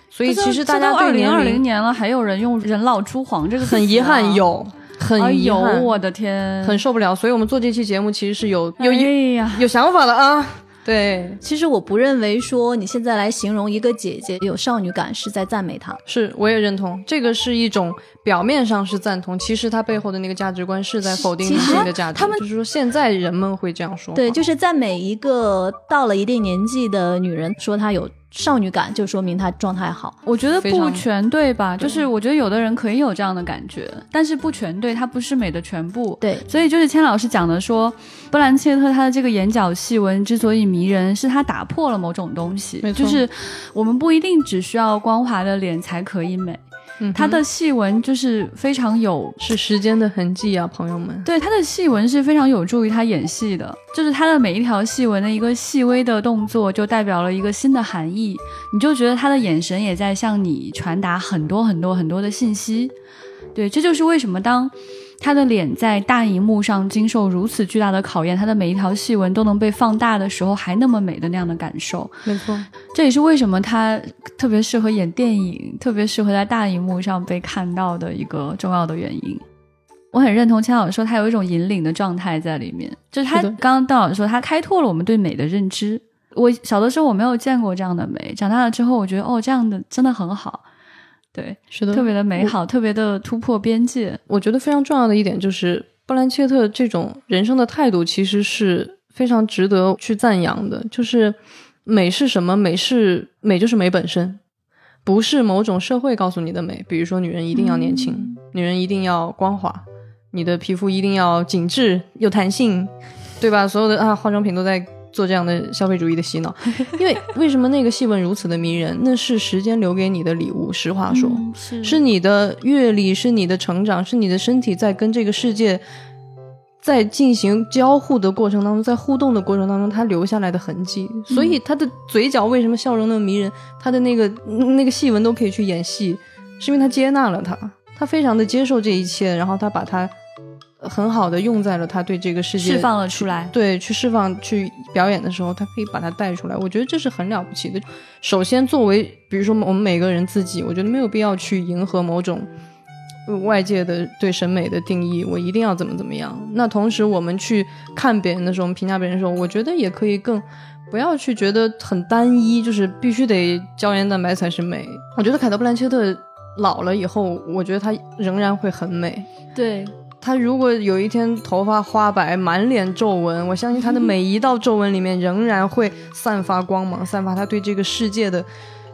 [SPEAKER 1] 所以，其实大家
[SPEAKER 2] 二零二
[SPEAKER 1] 对年龄
[SPEAKER 2] 零年了，还有人用“人老珠黄”这个词啊
[SPEAKER 1] 很遗憾，有很
[SPEAKER 2] 哎呦，
[SPEAKER 1] 遗憾，
[SPEAKER 2] 我的天，
[SPEAKER 1] 很受不了。所以我们做这期节目其实是有有
[SPEAKER 2] 哎
[SPEAKER 1] 有
[SPEAKER 2] 呀，
[SPEAKER 1] 有想法的啊。对，
[SPEAKER 3] 其实我不认为说你现在来形容一个姐姐有少女感是在赞美她。
[SPEAKER 1] 是我也认同，这个是一种表面上是赞同，其实她背后的那个价值观是在否定女
[SPEAKER 3] 其实
[SPEAKER 1] 性的价值。
[SPEAKER 2] 他们
[SPEAKER 1] 就是说，现在人们会这样说，
[SPEAKER 3] 对，就是赞美一个到了一定年纪的女人，说她有少女感，就说明她状态好。
[SPEAKER 2] 我觉得不全对吧？
[SPEAKER 1] 对
[SPEAKER 2] 就是我觉得有的人可以有这样的感觉，但是不全对，它不是美的全部。
[SPEAKER 3] 对，
[SPEAKER 2] 所以就是千老师讲的说，布兰切特她的这个眼角细纹之所以迷人，是她打破了某种东西
[SPEAKER 1] 没，错
[SPEAKER 2] 就是我们不一定只需要光滑的脸才可以美，
[SPEAKER 1] 嗯哼
[SPEAKER 2] 她的细纹就是非常有。
[SPEAKER 1] 是时间的痕迹啊，朋友们。
[SPEAKER 2] 对他的细纹是非常有助于他演戏的，就是他的每一条细纹的一个细微的动作，就代表了一个新的含义。你就觉得他的眼神也在向你传达很多很多很多的信息。对，这就是为什么当她的脸在大荧幕上经受如此巨大的考验，她的每一条细纹都能被放大的时候，还那么美的那样的感受。
[SPEAKER 1] 没错，
[SPEAKER 2] 这也是为什么她特别适合演电影，特别适合在大荧幕上被看到的一个重要的原因。我很认同千老师说，她有一种引领的状态在里面，就是她
[SPEAKER 1] 是的
[SPEAKER 2] 刚刚邓老师说，他开拓了我们对美的认知。我小的时候我没有见过这样的美，长大了之后，我觉得哦，这样的真的很好，对，
[SPEAKER 1] 是的，
[SPEAKER 2] 特别的美好，特别的突破边界。
[SPEAKER 1] 我觉得非常重要的一点就是，布兰切特这种人生的态度其实是非常值得去赞扬的。就是美是什么？美是美就是美本身，不是某种社会告诉你的美。比如说，女人一定要年轻，女人一定要光滑，你的皮肤一定要紧致有弹性，对吧？所有的啊化妆品都在。做这样的消费主义的洗脑，因为为什么那个细纹如此的迷人？那是时间留给你的礼物。实话说，
[SPEAKER 2] 嗯是
[SPEAKER 1] 是你的阅历，是你的成长，是你的身体在跟这个世界在进行交互的过程当中，在互动的过程当中，它留下来的痕迹。所以他的嘴角为什么笑容那么迷人？他的那个那个戏文都可以去演戏，是因为他接纳了他，他非常的接受这一切，然后他把它很好的用在了他对这个世界
[SPEAKER 2] 释放了出来。
[SPEAKER 1] 对，去释放、去表演的时候，他可以把它带出来。我觉得这是很了不起的。首先，作为比如说我们每个人自己，我觉得没有必要去迎合某种呃外界的对审美的定义，我一定要怎么怎么样。那同时，我们去看别人的时候，评价别人的时候，我觉得也可以更不要去觉得很单一，就是必须得胶原蛋白才是美。我觉得凯特·布兰切特老了以后，我觉得她仍然会很美。
[SPEAKER 2] 对，
[SPEAKER 1] 他如果有一天头发花白、满脸皱纹，我相信他的每一道皱纹里面仍然会散发光芒，散发他对这个世界的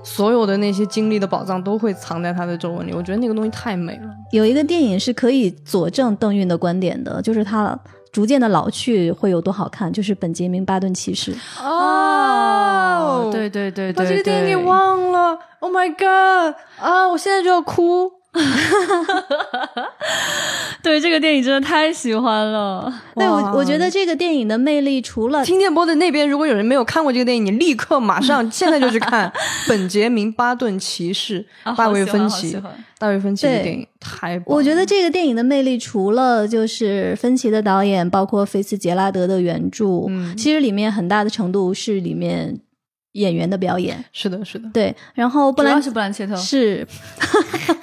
[SPEAKER 1] 所有的那些经历的宝藏都会藏在他的皱纹里。我觉得那个东西太美了。
[SPEAKER 3] 有一个电影是可以佐证邓韵的观点的，就是她逐渐的老去会有多好看，就是《本杰明·巴顿骑士》。
[SPEAKER 1] 哦
[SPEAKER 2] 对对对对，
[SPEAKER 1] 把这个电影给忘了。Oh my god！啊，我现在就要哭。
[SPEAKER 2] 对这个电影真的太喜欢了。
[SPEAKER 3] 对我，我觉得这个电影的魅力除了
[SPEAKER 1] 听电波的那边，如果有人没有看过这个电影，你立刻马上 现在就去看《本杰明·巴顿骑士》
[SPEAKER 2] 啊
[SPEAKER 1] 大卫·芬奇。大卫·芬奇的
[SPEAKER 3] 对
[SPEAKER 1] 电影太棒。
[SPEAKER 3] 我觉得这个电影的魅力，除了就是芬奇的导演，包括菲茨杰拉德的原著，
[SPEAKER 1] 嗯
[SPEAKER 3] 其实里面很大的程度是里面演员的表演。
[SPEAKER 1] 是的，是的。
[SPEAKER 3] 对，然后布兰
[SPEAKER 2] 主要是布兰切特，
[SPEAKER 3] 是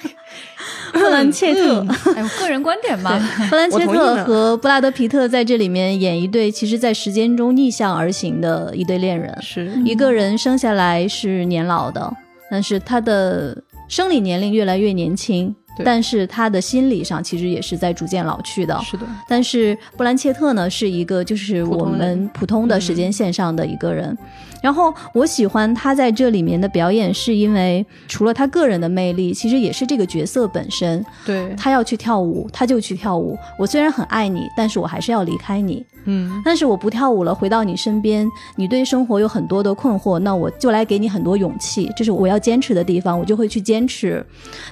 [SPEAKER 3] 布兰切特，
[SPEAKER 2] 哎，我个人观点吧，
[SPEAKER 3] 布兰切特和布拉德皮特在这里面演一对，其实在时间中逆向而行的一对恋人。
[SPEAKER 1] 是。
[SPEAKER 3] 一个人生下来是年老的，但是他的生理年龄越来越年轻，但是他的心理上其实也是在逐渐老去的。
[SPEAKER 1] 是的，
[SPEAKER 3] 但是布兰切特呢，是一个就是我们普通的时间线上的一个人。然后我喜欢他在这里面的表演，是因为除了他个人的魅力，其实也是这个角色本身。
[SPEAKER 1] 对，
[SPEAKER 3] 他要去跳舞，他就去跳舞。我虽然很爱你，但是我还是要离开你。
[SPEAKER 1] 嗯，
[SPEAKER 3] 但是我不跳舞了，回到你身边，你对生活有很多的困惑，那我就来给你很多勇气，这是我要坚持的地方，我就会去坚持。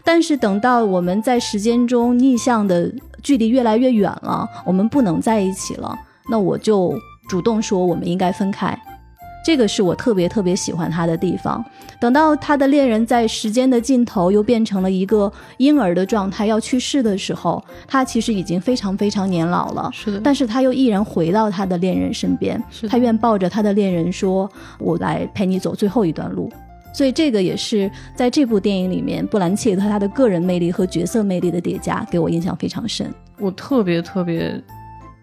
[SPEAKER 3] 但是等到我们在时间中逆向的距离越来越远了，我们不能在一起了，那我就主动说我们应该分开。这个是我特别特别喜欢他的地方。等到他的恋人在时间的尽头又变成了一个婴儿的状态要去世的时候，他其实已经非常非常年老了。
[SPEAKER 1] 是的，
[SPEAKER 3] 但是他又毅然回到他的恋人身边
[SPEAKER 1] 是，
[SPEAKER 3] 他愿抱着他的恋人说：“我来陪你走最后一段路。”所以这个也是在这部电影里面，布兰切特他的个人魅力和角色魅力的叠加，给我印象非常深。
[SPEAKER 1] 我特别特别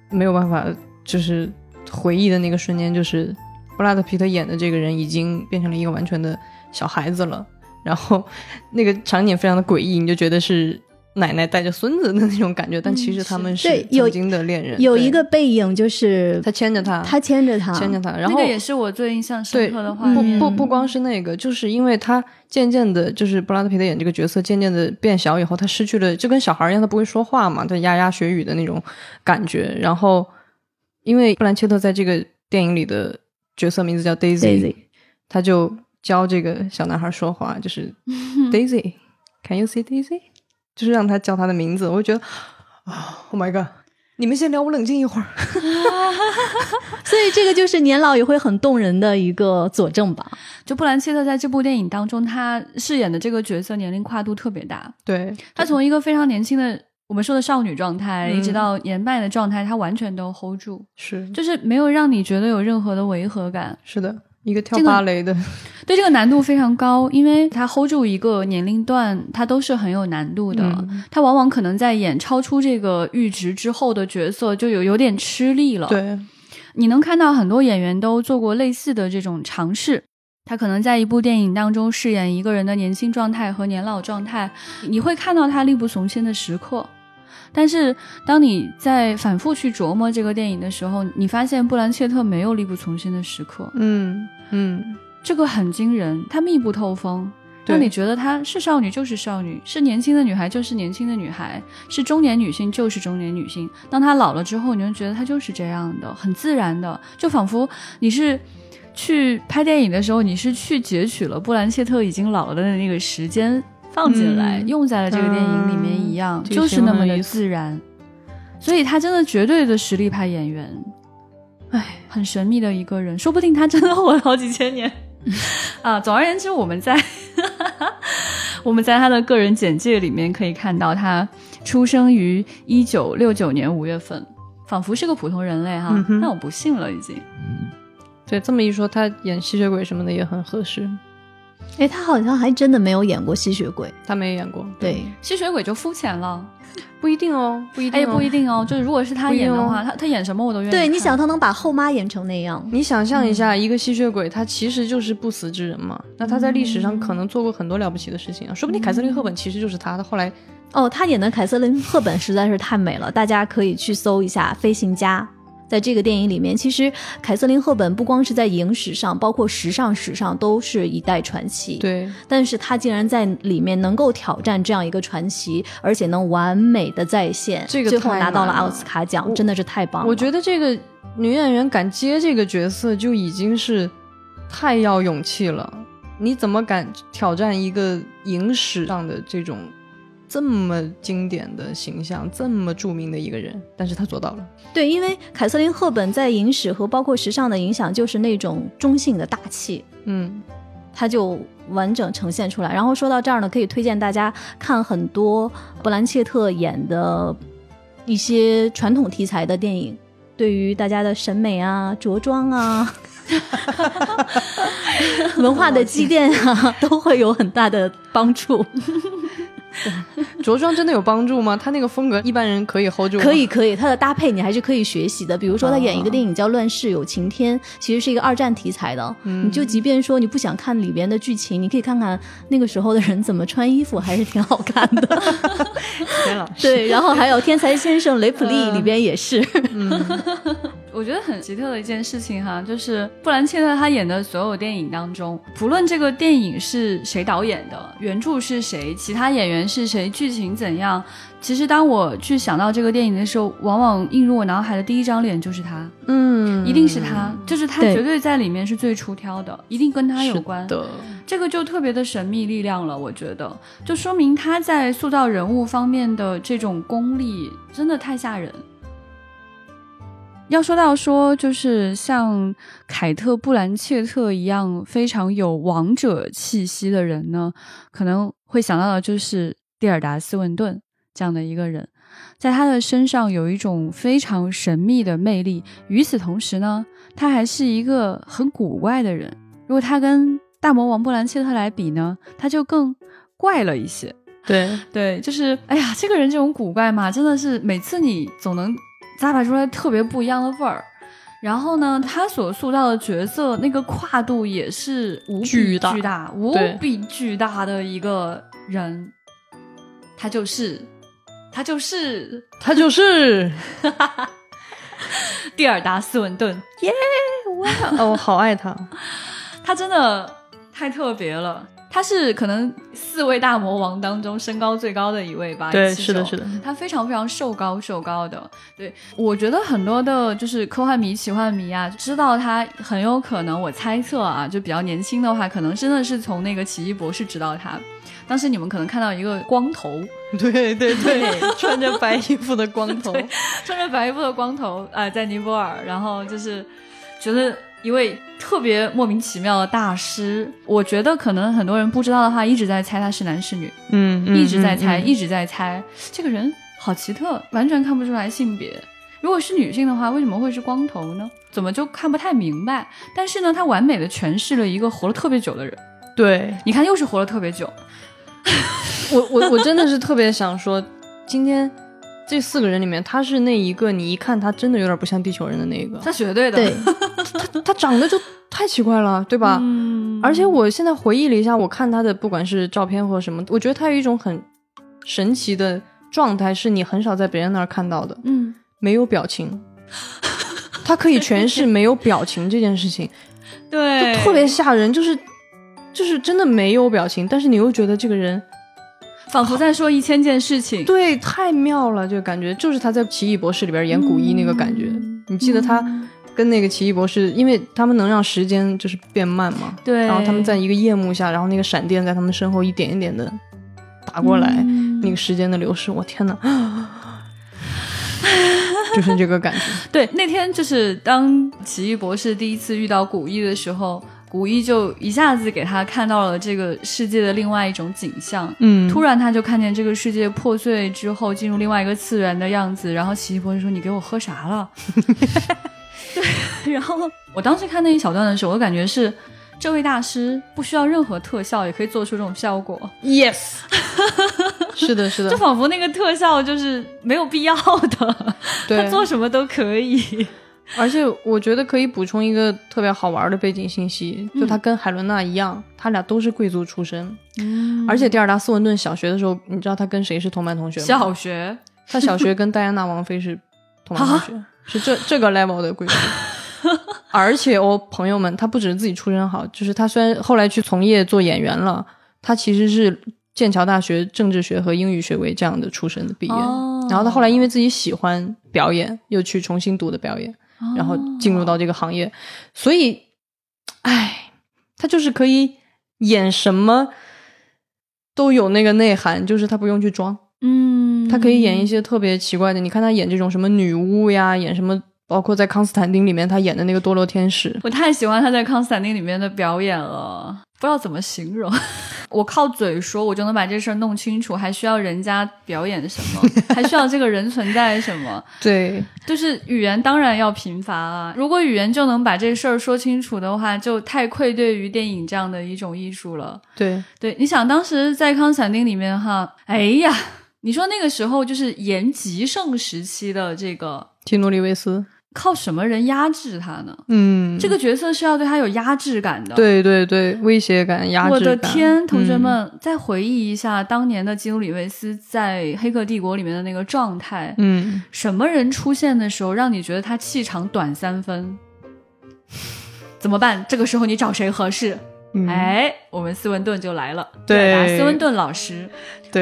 [SPEAKER 1] 没有办法，就是回忆的那个瞬间，就是布拉德皮特演的这个人已经变成了一个完全的小孩子了，然后 那个场景非常的诡异，你就觉得是奶奶带着孙子的那种感觉，但其实他们是
[SPEAKER 3] 对有
[SPEAKER 1] 曾经的恋人。对
[SPEAKER 3] 有一个背影就是
[SPEAKER 1] 他牵着他，
[SPEAKER 3] 他牵着他，
[SPEAKER 1] 牵着他，然后
[SPEAKER 2] 那个也是我最印象深刻的话
[SPEAKER 1] 不。不不光是那个，就是因为他渐渐的，就是布拉德皮特演这个角色渐渐的变小以后，他失去了就跟小孩一样，他不会说话嘛，他牙牙学语的那种感觉。然后，因为布兰切特在这个电影里的角色名字叫 Daisy，,
[SPEAKER 3] Daisy
[SPEAKER 1] 他就教这个小男孩说话，就是 Daisy，Can you see Daisy？就是让他叫他的名字。我就觉得啊，Oh my god！你们先聊，我冷静一会儿。
[SPEAKER 3] 所以这个就是年老也会很动人的一个佐证吧。
[SPEAKER 2] 就布兰切特在这部电影当中，他饰演的这个角色年龄跨度特别大，
[SPEAKER 1] 对，
[SPEAKER 2] 他从一个非常年轻的我们说的少女状态，
[SPEAKER 1] 嗯
[SPEAKER 2] 一直到年迈的状态，她完全都 hold 住，
[SPEAKER 1] 是
[SPEAKER 2] 就是没有让你觉得有任何的违和感。
[SPEAKER 1] 是的，一个跳芭蕾的，
[SPEAKER 2] 对这个难度非常高，因为她 hold 住一个年龄段，她都是很有难度的。
[SPEAKER 1] 嗯
[SPEAKER 2] 他往往可能在演超出这个阈值之后的角色，就有有点吃力了。，
[SPEAKER 1] 对，
[SPEAKER 2] 你能看到很多演员都做过类似的这种尝试。他可能在一部电影当中饰演一个人的年轻状态和年老状态，你会看到他力不从心的时刻。但是，当你在反复去琢磨这个电影的时候，你发现布兰切特没有力不从心的时刻，
[SPEAKER 1] 嗯嗯，
[SPEAKER 2] 这个很惊人，她密不透风，
[SPEAKER 1] 对。
[SPEAKER 2] 让你觉得她是少女就是少女，是年轻的女孩就是年轻的女孩，是中年女性就是中年女性。当她老了之后，你就觉得她就是这样的，很自然的，就仿佛你是去拍电影的时候，你是去截取了布兰切特已经老了的那个时间放进来，
[SPEAKER 1] 嗯
[SPEAKER 2] 用在了这个电影里面一样，
[SPEAKER 1] 这个
[SPEAKER 2] 就是那么的自然。所以他真的绝对的实力派演员。
[SPEAKER 1] 哎，
[SPEAKER 2] 很神秘的一个人，说不定他真的活了好几千年 啊。总而言之，我们在 我们在他的个人简介里面可以看到，他出生于一九六九年五月份，仿佛是个普通人类哈。
[SPEAKER 1] 嗯
[SPEAKER 2] 但我不信了，已经。
[SPEAKER 1] 对，这么一说，他演吸血鬼什么的也很合适。
[SPEAKER 3] 哎，他好像还真的没有演过吸血鬼。
[SPEAKER 1] 他没演过，
[SPEAKER 3] 对，
[SPEAKER 2] 吸血鬼就肤浅了，
[SPEAKER 1] 不一定哦，不一定、
[SPEAKER 2] 哎，
[SPEAKER 1] 哦，
[SPEAKER 2] 不一。定哦。就是如果是他演的话，他他演什么我都愿意。
[SPEAKER 3] 对，你想他能把后妈演成那样，
[SPEAKER 1] 你想象一下，一个吸血鬼，他其实就是不死之人嘛。那他在历史上可能做过很多了不起的事情啊，说不定凯瑟琳·赫本其实就是他。他后来
[SPEAKER 3] 哦，他演的凯瑟琳·赫本实在是太美了，大家可以去搜一下《飞行家》。在这个电影里面，其实凯瑟琳·赫本不光是在影史上，包括时尚史上都是一代传奇。，
[SPEAKER 1] 对
[SPEAKER 3] 但是她竟然在里面能够挑战这样一个传奇，而且能完美的再现，
[SPEAKER 1] 这个
[SPEAKER 3] 最后拿到了奥斯卡奖，真的是太棒了。
[SPEAKER 1] 我觉得这个女演员敢接这个角色就已经是太要勇气了。你怎么敢挑战一个影史上的这种这么经典的形象，这么著名的一个人？但是他做到了。
[SPEAKER 3] 对，因为凯瑟琳·赫本在影史和包括时尚的影响，就是那种中性的大气，
[SPEAKER 1] 嗯，
[SPEAKER 3] 他就完整呈现出来。然后说到这儿呢，可以推荐大家看很多布兰切特演的一些传统题材的电影，对于大家的审美啊、着装啊、文化的积淀啊，都会有很大的帮助。
[SPEAKER 1] 着装真的有帮助吗？他那个风格一般人可以 hold 住？
[SPEAKER 3] 可以，可以，他的搭配你还是可以学习的。比如说，他演一个电影叫《乱世有晴天》，其实是一个二战题材的。
[SPEAKER 1] 嗯
[SPEAKER 3] 你就即便说你不想看里边的剧情，你可以看看那个时候的人怎么穿衣服，还是挺好看的。
[SPEAKER 1] 田老师。
[SPEAKER 3] 对，然后还有《天才先生雷普利》里边也是。
[SPEAKER 2] 我觉得很奇特的一件事情哈，就是布兰切特他演的所有电影当中，不论这个电影是谁导演的，原著是谁，其他演员是谁，剧情怎样，其实当我去想到这个电影的时候，往往映入我脑海的第一张脸就是他，
[SPEAKER 1] 嗯，
[SPEAKER 2] 一定是他，就是他绝对在里面是最出挑的，一定跟他有关。
[SPEAKER 1] 的。
[SPEAKER 2] 这个就特别的神秘力量了，我觉得，就说明他在塑造人物方面的这种功力真的太吓人。要说到说，就是像凯特·布兰切特一样非常有王者气息的人呢，可能会想到的就是蒂尔达·斯文顿这样的一个人，在他的身上有一种非常神秘的魅力。与此同时呢，他还是一个很古怪的人。如果他跟大魔王布兰切特来比呢，他就更怪了一些。
[SPEAKER 1] 对，
[SPEAKER 2] 对，就是哎呀，这个人这种古怪嘛，真的是每次你总能咂巴出来特别不一样的味儿。然后呢，他所塑造的角色那个跨度也是无比
[SPEAKER 1] 巨大
[SPEAKER 2] 巨大、无比巨大的一个人，他就是他就是
[SPEAKER 1] 他就是，
[SPEAKER 2] 蒂尔达斯文顿，耶！
[SPEAKER 1] 哇 哦，我好爱他。
[SPEAKER 2] 他真的太特别了。他是可能四位大魔王当中身高最高的一位吧？
[SPEAKER 1] 对，是的，是的，
[SPEAKER 2] 他非常非常瘦高瘦高的，对我觉得很多的就是科幻迷、奇幻迷啊，知道他很有可能，我猜测啊，就比较年轻的话，可能真的是从那个奇异博士知道他。当时你们可能看到一个光头，
[SPEAKER 1] 对对对，穿着白衣服的光头，
[SPEAKER 2] 穿着白衣服的光头啊、呃在尼泊尔，然后就是觉得一位特别莫名其妙的大师。我觉得可能很多人不知道的话，一直在猜他是男是女。
[SPEAKER 1] 嗯，嗯
[SPEAKER 2] 一直在猜，一直在猜，这个人好奇特，完全看不出来性别。如果是女性的话，为什么会是光头呢？怎么就看不太明白？但是呢，他完美的诠释了一个活了特别久的人。
[SPEAKER 1] 对
[SPEAKER 2] 你看，又是活了特别久，
[SPEAKER 1] 我我我真的是特别想说，今天这四个人里面，他是那一个你一看他真的有点不像地球人的那个，
[SPEAKER 2] 他绝对的。
[SPEAKER 3] 对，
[SPEAKER 1] 他长得就太奇怪了，对吧？
[SPEAKER 2] 嗯，
[SPEAKER 1] 而且我现在回忆了一下，我看他的不管是照片或什么，我觉得他有一种很神奇的状态，是你很少在别人那儿看到的，
[SPEAKER 2] 嗯，
[SPEAKER 1] 没有表情。他可以诠释没有表情这件事情，
[SPEAKER 2] 对，
[SPEAKER 1] 特别吓人，就是就是真的没有表情，但是你又觉得这个人
[SPEAKER 2] 仿佛在说一千件事情。
[SPEAKER 1] 对太妙了，就感觉就是他在《奇异博士》里边演古一那个感觉。你记得他跟那个奇异博士，因为他们能让时间就是变慢嘛，
[SPEAKER 2] 对，
[SPEAKER 1] 然后他们在一个夜幕下，然后那个闪电在他们身后一点一点的打过来，
[SPEAKER 2] 嗯
[SPEAKER 1] 那个时间的流逝，我天哪，就是这个感觉。
[SPEAKER 2] 对，那天就是当奇异博士第一次遇到古一的时候，古一就一下子给他看到了这个世界的另外一种景象。
[SPEAKER 1] 嗯，
[SPEAKER 2] 突然他就看见这个世界破碎之后进入另外一个次元的样子，然后奇异博士说：“你给我喝啥了？” 对，然后我当时看那一小段的时候，我感觉是这位大师不需要任何特效也可以做出这种效果
[SPEAKER 1] ，yes，是的，是的，
[SPEAKER 2] 就仿佛那个特效就是没有必要的，他，做什么都可以。
[SPEAKER 1] 而且我觉得可以补充一个特别好玩的背景信息，就他
[SPEAKER 2] 嗯
[SPEAKER 1] 跟海伦娜一样，他俩都是贵族出身。
[SPEAKER 2] 嗯
[SPEAKER 1] 而且蒂尔达斯文顿小学的时候，你知道他跟谁是同班同学吗？
[SPEAKER 2] 小学
[SPEAKER 1] 他小学跟戴安娜王妃是同班同学，是这这个 level 的贵族。而且哦，朋友们，他不只是自己出身好，就是他虽然后来去从业做演员了，他其实是剑桥大学政治学和英语学位这样的出身的毕业。
[SPEAKER 2] 哦
[SPEAKER 1] 然后他后来因为自己喜欢表演，又去重新读的表演，然后进入到这个行业，所以，哎，他就是可以演什么都有那个内涵，就是他不用去装。
[SPEAKER 2] 嗯，
[SPEAKER 1] 他可以演一些特别奇怪的，你看他演这种什么女巫呀，演什么，包括在《康斯坦丁》里面他演的那个堕落天使，
[SPEAKER 2] 我太喜欢他在《康斯坦丁》里面的表演了，不知道怎么形容。我靠嘴说，我就能把这事儿弄清楚，还需要人家表演什么，还需要这个人存在什么？
[SPEAKER 1] 对，
[SPEAKER 2] 就是语言当然要贫乏啊。如果语言就能把这事儿说清楚的话，就太愧对于电影这样的一种艺术了。
[SPEAKER 1] 对，
[SPEAKER 2] 对，你想当时在《康斯坦丁》里面哈，哎呀，你说那个时候就是延吉盛时期的这个，
[SPEAKER 1] 提努里维斯，
[SPEAKER 2] 靠什么人压制他呢？
[SPEAKER 1] 嗯，
[SPEAKER 2] 这个角色是要对他有压制感的。。
[SPEAKER 1] 对对对，威胁感、压制感，
[SPEAKER 2] 我的天，同学
[SPEAKER 1] 嗯
[SPEAKER 2] 们，再回忆一下当年的基努里维斯在《黑客帝国》里面的那个状态，
[SPEAKER 1] 嗯，
[SPEAKER 2] 什么人出现的时候让你觉得他气场短三分？怎么办？这个时候你找谁合适？
[SPEAKER 1] 嗯，
[SPEAKER 2] 哎，我们斯文顿就来了，
[SPEAKER 1] 对
[SPEAKER 2] 吧斯文顿老师，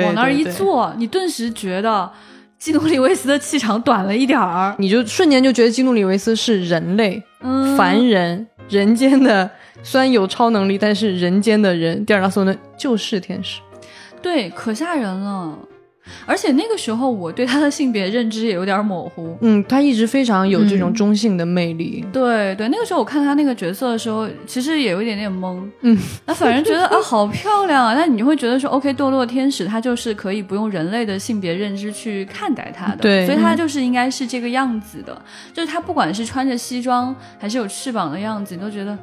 [SPEAKER 2] 往那儿一坐，你顿时觉得基努里维斯的气场短了一点儿。
[SPEAKER 1] 你就瞬间就觉得基努里维斯是人类，
[SPEAKER 2] 嗯，
[SPEAKER 1] 凡人，人间的，虽然有超能力，但是人间的人，蒂尔达斯文顿就是天使。
[SPEAKER 2] 对，可吓人了。而且那个时候，我对他的性别认知也有点模糊。
[SPEAKER 1] 嗯，他一直非常有这种
[SPEAKER 2] 嗯
[SPEAKER 1] 中性的魅力。
[SPEAKER 2] 对对，那个时候我看他那个角色的时候，其实也有一点点懵。
[SPEAKER 1] 嗯，
[SPEAKER 2] 那反正觉得啊，好漂亮啊。但你会觉得说，OK，堕落天使他就是可以不用人类的性别认知去看待他的，
[SPEAKER 1] 对
[SPEAKER 2] 所以他
[SPEAKER 1] 嗯
[SPEAKER 2] 就是应该是这个样子的。就是他不管是穿着西装还是有翅膀的样子，你都觉得，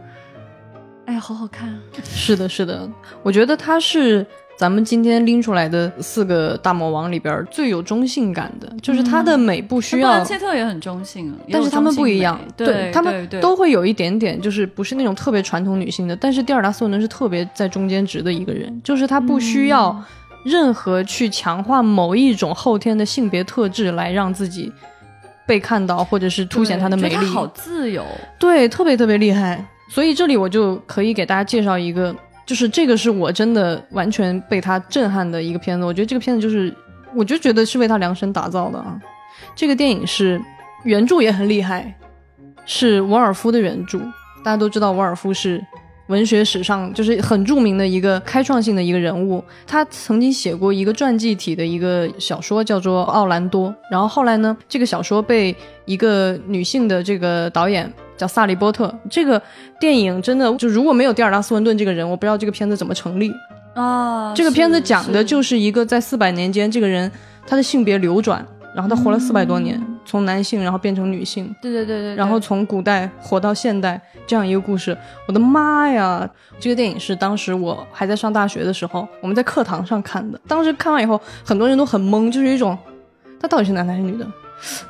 [SPEAKER 2] 哎呀，好好看啊。
[SPEAKER 1] 是的，是的，我觉得他是咱们今天拎出来的四个大魔王里边最有中性感的，就是他的美不需要
[SPEAKER 2] 那布兰，切特也很中性，
[SPEAKER 1] 但是他们不一样，对他们都会有一点点，就是不是那种特别传统女性的，但是蒂尔达斯文顿是特别在中间值的一个人，就是他不需要任何去强化某一种后天的性别特质来让自己被看到，或者是凸显她的美丽。
[SPEAKER 2] 好自由，
[SPEAKER 1] 对，特别特别厉害。所以这里我就可以给大家介绍一个，就是这个是我真的完全被他震撼的一个片子。我觉得这个片子就是，我就觉得是为他量身打造的啊。这个电影是原著也很厉害，是沃尔夫的原著。大家都知道沃尔夫是文学史上就是很著名的一个开创性的一个人物。他曾经写过一个传记体的一个小说，叫做《奥兰多》。然后后来呢，这个小说被一个女性的这个导演叫萨利波特。这个电影真的就如果没有蒂尔达斯文顿这个人，我不知道这个片子怎么成立。
[SPEAKER 2] 啊，
[SPEAKER 1] 这个片子讲的就是一个在四百年间，这个人他的性别流转，然后他活了四百多年，从男性然后变成女性，
[SPEAKER 2] 对对对对，
[SPEAKER 1] 然后从古代活到现代这样一个故事。我的妈呀！这个电影是当时我还在上大学的时候，我们在课堂上看的。当时看完以后，很多人都很懵，就是一种他到底是男的还是女的？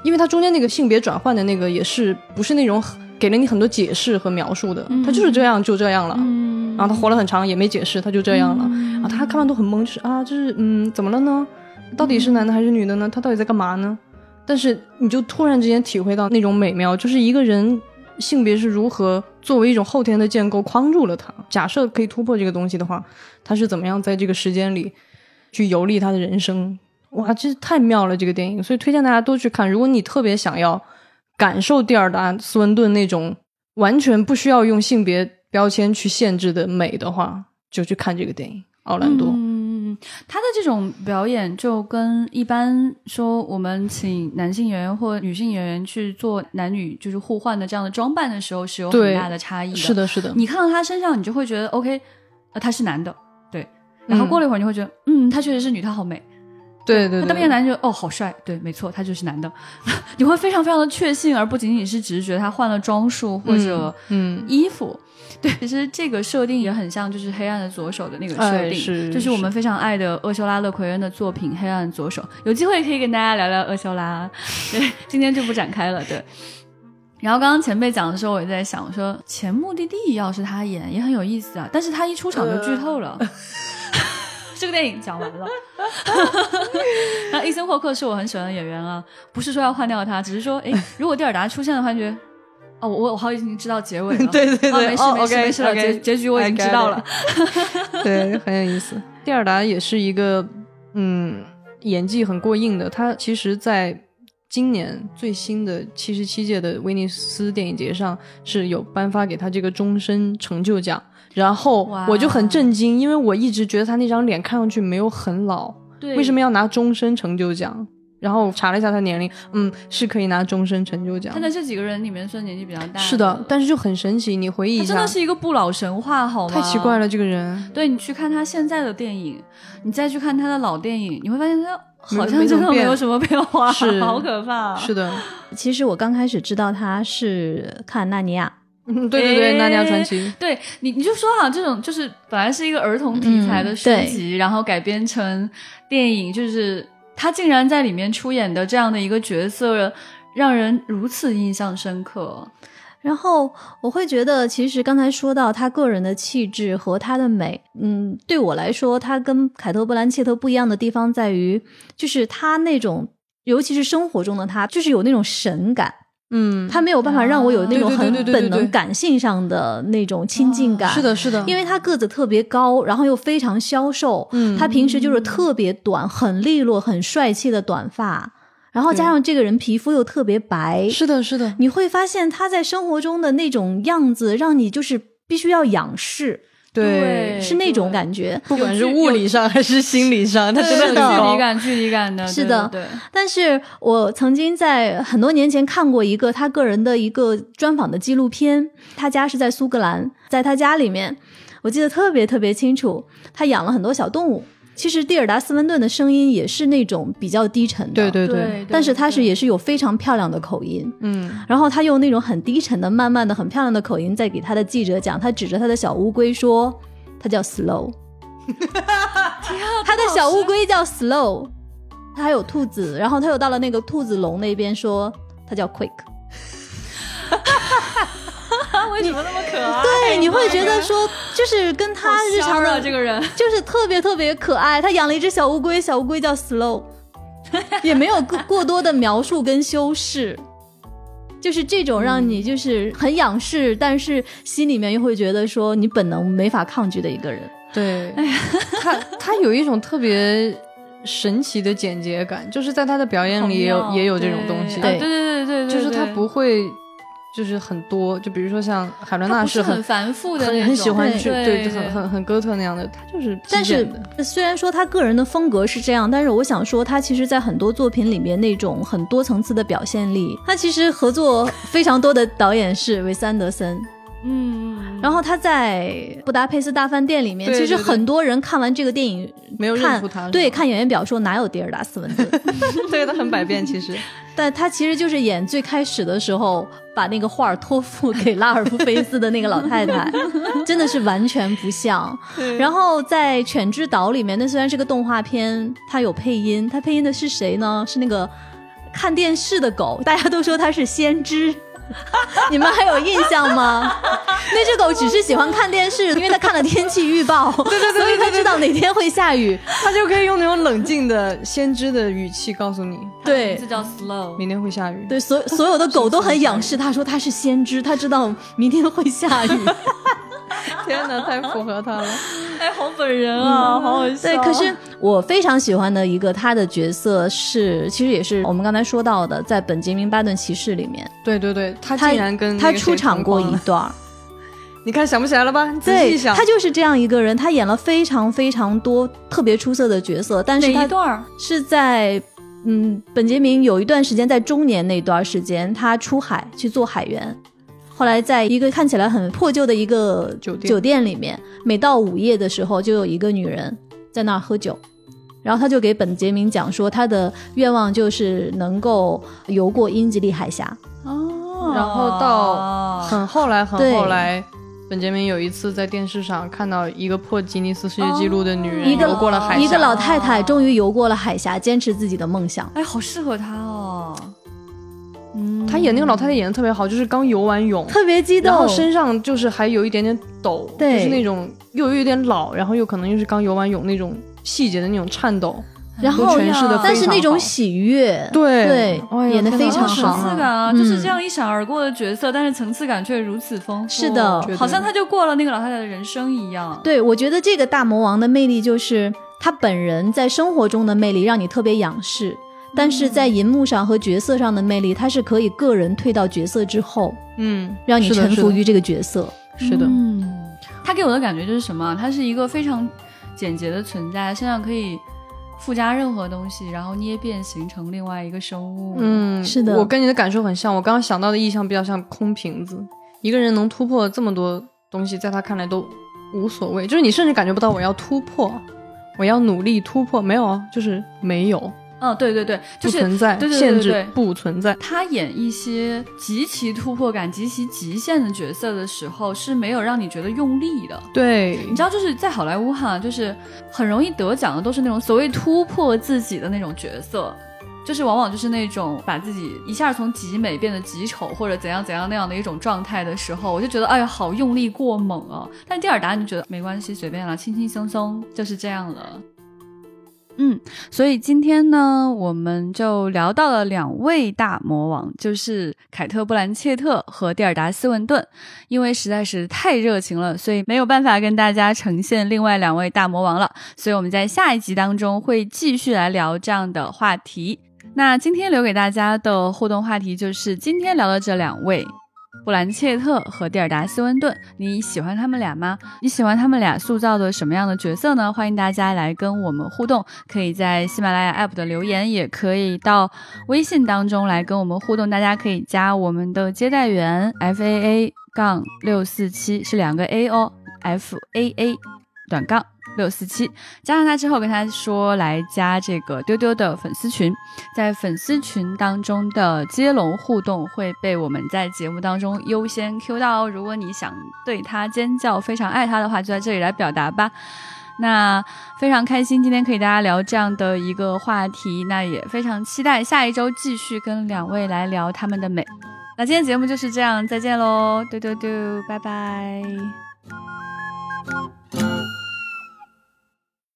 [SPEAKER 1] 因为他中间那个性别转换的那个也是不是那种给了你很多解释和描述的，他就是这样就这样了。
[SPEAKER 2] 嗯，
[SPEAKER 1] 然后他活了很长也没解释，他就这样了。
[SPEAKER 2] 嗯
[SPEAKER 1] 啊，他看完都很懵，就是啊，就是嗯，怎么了呢？到底是男的还是女的呢？他到底在干嘛呢？但是你就突然之间体会到那种美妙，就是一个人性别是如何作为一种后天的建构框住了他。假设可以突破这个东西的话，他是怎么样在这个时间里去游历他的人生？哇，这太妙了！这个电影，所以推荐大家都去看。如果你特别想要感受蒂尔达·斯文顿那种完全不需要用性别标签去限制的美的话，就去看这个电影《奥兰多》。
[SPEAKER 2] 他的这种表演就跟一般说我们请男性演员或女性演员去做男女就是互换的这样的装扮的时候是有很大的差异的。
[SPEAKER 1] 是，的，是的，
[SPEAKER 2] 你看到他身上，你就会觉得 OK，呃，他是男的，对。然后过了一会儿，你会觉得，嗯，他确实是女，他好美。
[SPEAKER 1] 对对对，
[SPEAKER 2] 他变男就哦，好帅，对，没错，他就是男的。你会非常非常的确信，而不仅仅是只是觉得他换了装束或者
[SPEAKER 1] 嗯
[SPEAKER 2] 衣服。对，其实这个设定也很像，就是《黑暗的左手》的那个设定，
[SPEAKER 1] 哎是
[SPEAKER 2] 就是我们非常爱的厄修拉·勒奎恩的作品《黑暗的左手》。有机会可以跟大家聊聊厄修拉，对，今天就不展开了。对。然后刚刚前辈讲的时候，我也在想，说前目的地要是他演也很有意思啊，但是他一出场就剧透了。这个电影讲完了，然后伊森霍克是我很喜欢的演员啊，不是说要换掉他，只是说，哎，如果蒂尔达出现的话，觉得，哦，我我好已经知道结尾了，
[SPEAKER 1] 对对对
[SPEAKER 2] 哦没事
[SPEAKER 1] 哦
[SPEAKER 2] 没事没事了结结局我已经知道了，
[SPEAKER 1] 对，很有意思。蒂尔达也是一个嗯演技很过硬的，他其实在今年最新的七十七届的威尼斯电影节上是有颁发给他这个终身成就奖。然后我就很震惊，因为我一直觉得他那张脸看上去没有很老，
[SPEAKER 2] 对，
[SPEAKER 1] 为什么要拿终身成就奖？然后查了一下他年龄，嗯，是可以拿终身成就奖
[SPEAKER 2] 他。在这几个人里面算年纪比较大，
[SPEAKER 1] 是的，但是就很神奇，你回忆一下，
[SPEAKER 2] 他真的是一个不老神话，好吗？
[SPEAKER 1] 太奇怪了，。这个人。
[SPEAKER 2] 对你去看他现在的电影，你再去看他的老电影，你会发现他好像真的
[SPEAKER 1] 没
[SPEAKER 2] 有什么变化，
[SPEAKER 1] 是
[SPEAKER 2] 好可怕。
[SPEAKER 1] 是的，
[SPEAKER 3] 其实我刚开始知道他是看《纳尼亚
[SPEAKER 1] 嗯，对对对，《纳尼亚传奇》
[SPEAKER 2] 对你，你就说哈、这种就是本来是一个儿童题材的书籍，然后改编成电影，就是他竟然在里面出演的这样的一个角色，让人如此印象深刻。
[SPEAKER 3] 然后我会觉得，其实刚才说到他个人的气质和他的美，嗯，对我来说，他跟凯特·布兰切特不一样的地方在于，就是他那种，尤其是生活中的他，就是有那种神感，
[SPEAKER 1] 嗯，
[SPEAKER 3] 他没有办法让我有那种很本能感性上的那种亲近感。
[SPEAKER 1] 是的，是的，
[SPEAKER 3] 因为他个子特别高，然后又非常消瘦，
[SPEAKER 1] 嗯。
[SPEAKER 3] 他平时就是特别短、很利落、很帅气的短发，然后加上这个人皮肤又特别白，
[SPEAKER 1] 是的，是的，
[SPEAKER 3] 你会发现他在生活中的那种样子，让你就是必须要仰视，
[SPEAKER 2] 对
[SPEAKER 3] 是那种感觉。
[SPEAKER 1] 不管是物理上还是心理上，它真的很
[SPEAKER 2] 对距离。感，距离感的，
[SPEAKER 3] 是的
[SPEAKER 2] 对对
[SPEAKER 3] 但是我曾经在很多年前看过一个他个人的一个专访的纪录片，他家是在苏格兰，在他家里面，我记得特别特别清楚，他养了很多小动物。其实蒂尔达·斯文顿的声音也是那种比较低沉的，
[SPEAKER 1] 对对对，
[SPEAKER 3] 但是他是也是有非常漂亮的口音，
[SPEAKER 1] 嗯，
[SPEAKER 3] 然后他用那种很低沉的、慢慢的、很漂亮的口音，在给他的记者讲，他指着他的小乌龟说，他叫 Slow，他的小乌龟叫 Slow，他还有兔子，然后他又到了那个兔子笼那边说，他叫 Quick。
[SPEAKER 2] 为什么那么可爱？
[SPEAKER 3] 对对，你会觉得说，就是跟他日常的
[SPEAKER 2] 这个人，
[SPEAKER 3] 就是特别特别可爱。他养了一只小乌龟，小乌龟叫 Slow，也没有过过多的描述跟修饰，就是这种让你就是很仰视，但是心里面又会觉得说你本能没法抗拒的一个人。
[SPEAKER 1] 对，哎呀，他他有一种特别神奇的简洁感，就是在他的表演里也有也有这种东西。
[SPEAKER 2] 对对对对对，
[SPEAKER 1] 就是他不会。就是很多，就比如说像海伦娜
[SPEAKER 2] 是
[SPEAKER 1] 很
[SPEAKER 2] 繁复的，
[SPEAKER 1] 很很喜欢去
[SPEAKER 2] 对，
[SPEAKER 1] 很很很哥特那样的，他就是。
[SPEAKER 3] 但是虽然说他个人的风格是这样，但是我想说他其实，在很多作品里面那种很多层次的表现力，他其实合作非常多的导演是韦斯安德森。嗯，然后他在《布达佩斯大饭店》里面，其实很多人看完这个电影
[SPEAKER 1] 没有认出他，
[SPEAKER 3] 对，看演员表说哪有迪尔达斯文顿，
[SPEAKER 1] 对他很百变其实，
[SPEAKER 3] 但他其实就是演最开始的时候把那个画托付给拉尔夫菲斯的那个老太太，真的是完全不像。然后在《犬之岛》里面，那虽然是个动画片，它有配音，它配音的是谁呢？是那个看电视的狗，大家都说他是先知。你们还有印象吗？那只狗只是喜欢看电视，因为它看了天气预报，
[SPEAKER 1] 对对对，
[SPEAKER 3] 所以它知道哪天会下雨，
[SPEAKER 1] 它就可以用那种冷静的先知的语气告诉你，
[SPEAKER 3] 对，
[SPEAKER 2] 这叫 slow，
[SPEAKER 1] 明天会下雨。
[SPEAKER 3] 对，所所有的狗都很仰视它，说它是先知，它知道明天会下雨。
[SPEAKER 1] 天哪，太符合他了！
[SPEAKER 2] 哎，好本人啊，好好笑。
[SPEAKER 3] 对，可是我非常喜欢的一个他的角色是，其实也是我们刚才说到的，在《本杰明·巴顿骑士》里面。
[SPEAKER 1] 对对对，他竟然跟
[SPEAKER 3] 他出场过一段
[SPEAKER 1] 你看想不起来了吧？仔细想，
[SPEAKER 3] 他就是这样一个人，他演了非常非常多特别出色的角色，但是
[SPEAKER 2] 哪一段
[SPEAKER 3] 是在嗯，本杰明有一段时间在中年那段时间，他出海去做海员。后来，在一个看起来很破旧的一个酒店
[SPEAKER 1] 酒
[SPEAKER 3] 店里面，每到午夜的时候，就有一个女人在那儿喝酒，然后他就给本杰明讲说，他的愿望就是能够游过英吉利海峡。
[SPEAKER 1] 哦，然后到很后来，很后来，本杰明有一次在电视上看到一个破吉尼斯世界纪录的女人游过了海峡，
[SPEAKER 3] 一个老太太终于游过了海峡，坚持自己的梦想。
[SPEAKER 2] 哎，好适合她哦。
[SPEAKER 1] 嗯，他演那个老太太演的特别好，就是刚游完泳，
[SPEAKER 3] 特别激动，
[SPEAKER 1] 然后身上就是还有一点点抖，
[SPEAKER 3] 对，
[SPEAKER 1] 就是那种又有点老，然后又可能又是刚游完泳那种细节的那种颤抖，
[SPEAKER 3] 然后
[SPEAKER 1] 诠释的，
[SPEAKER 3] 但是那种喜悦，
[SPEAKER 1] 对
[SPEAKER 3] 对，演的非常好，
[SPEAKER 2] 层次感啊，就是这样一闪而过的角色，但是层次感却如此丰富，
[SPEAKER 3] 是的，
[SPEAKER 2] 好像他就过了那个老太太的人生一样。
[SPEAKER 3] 对，我觉得这个大魔王的魅力就是他本人在生活中的魅力，让你特别仰视。但是在银幕上和角色上的魅力，他是可以个人退到角色之后，
[SPEAKER 1] 嗯，
[SPEAKER 3] 让你臣服于这个角色。
[SPEAKER 1] 是的，
[SPEAKER 2] 嗯，他给我的感觉就是什么？他是一个非常简洁的存在，身上可以附加任何东西，然后捏变形成另外一个生物。
[SPEAKER 1] 嗯，
[SPEAKER 3] 是的，
[SPEAKER 1] 我跟你的感受很像。我刚刚想到的意象比较像空瓶子，一个人能突破这么多东西，在他看来都无所谓，就是你甚至感觉不到我要突破，我要努力突破，没有，就是没有。
[SPEAKER 2] 嗯，对对对，不
[SPEAKER 1] 存在限制，不存在。
[SPEAKER 2] 他演一些极其突破感、极其极限的角色的时候，是没有让你觉得用力的。
[SPEAKER 1] 对，
[SPEAKER 2] 你知道，就是在好莱坞哈，就是很容易得奖的，都是那种所谓突破自己的那种角色，就是往往就是那种把自己一下从极美变得极丑，或者怎样怎样那样的一种状态的时候，我就觉得哎呀，好用力过猛啊！但蒂尔达，你觉得没关系，随便了，轻轻松松就是这样了。嗯，所以今天呢，我们就聊到了两位大魔王，就是凯特·布兰切特和蒂尔达·斯文顿。因为实在是太热情了，所以没有办法跟大家呈现另外两位大魔王了。所以我们在下一集当中会继续来聊这样的话题。那今天留给大家的互动话题就是今天聊的这两位。布兰切特和蒂尔达·斯温顿，你喜欢他们俩吗？你喜欢他们俩塑造的什么样的角色呢？欢迎大家来跟我们互动，可以在喜马拉雅 App 的留言，也可以到微信当中来跟我们互动。大家可以加我们的接待员 F A A 杠六四七，是两个 A 哦，F A A 短杠。六四七，加上他之后，跟他说来加这个丢丢的粉丝群，在粉丝群当中的接龙互动会被我们在节目当中优先 Q 到哦。如果你想对他尖叫，非常爱他的话，就在这里来表达吧。那非常开心，今天可以大家聊这样的一个话题，那也非常期待下一周继续跟两位来聊他们的美。那今天节目就是这样，再见喽，丢丢丢，拜拜。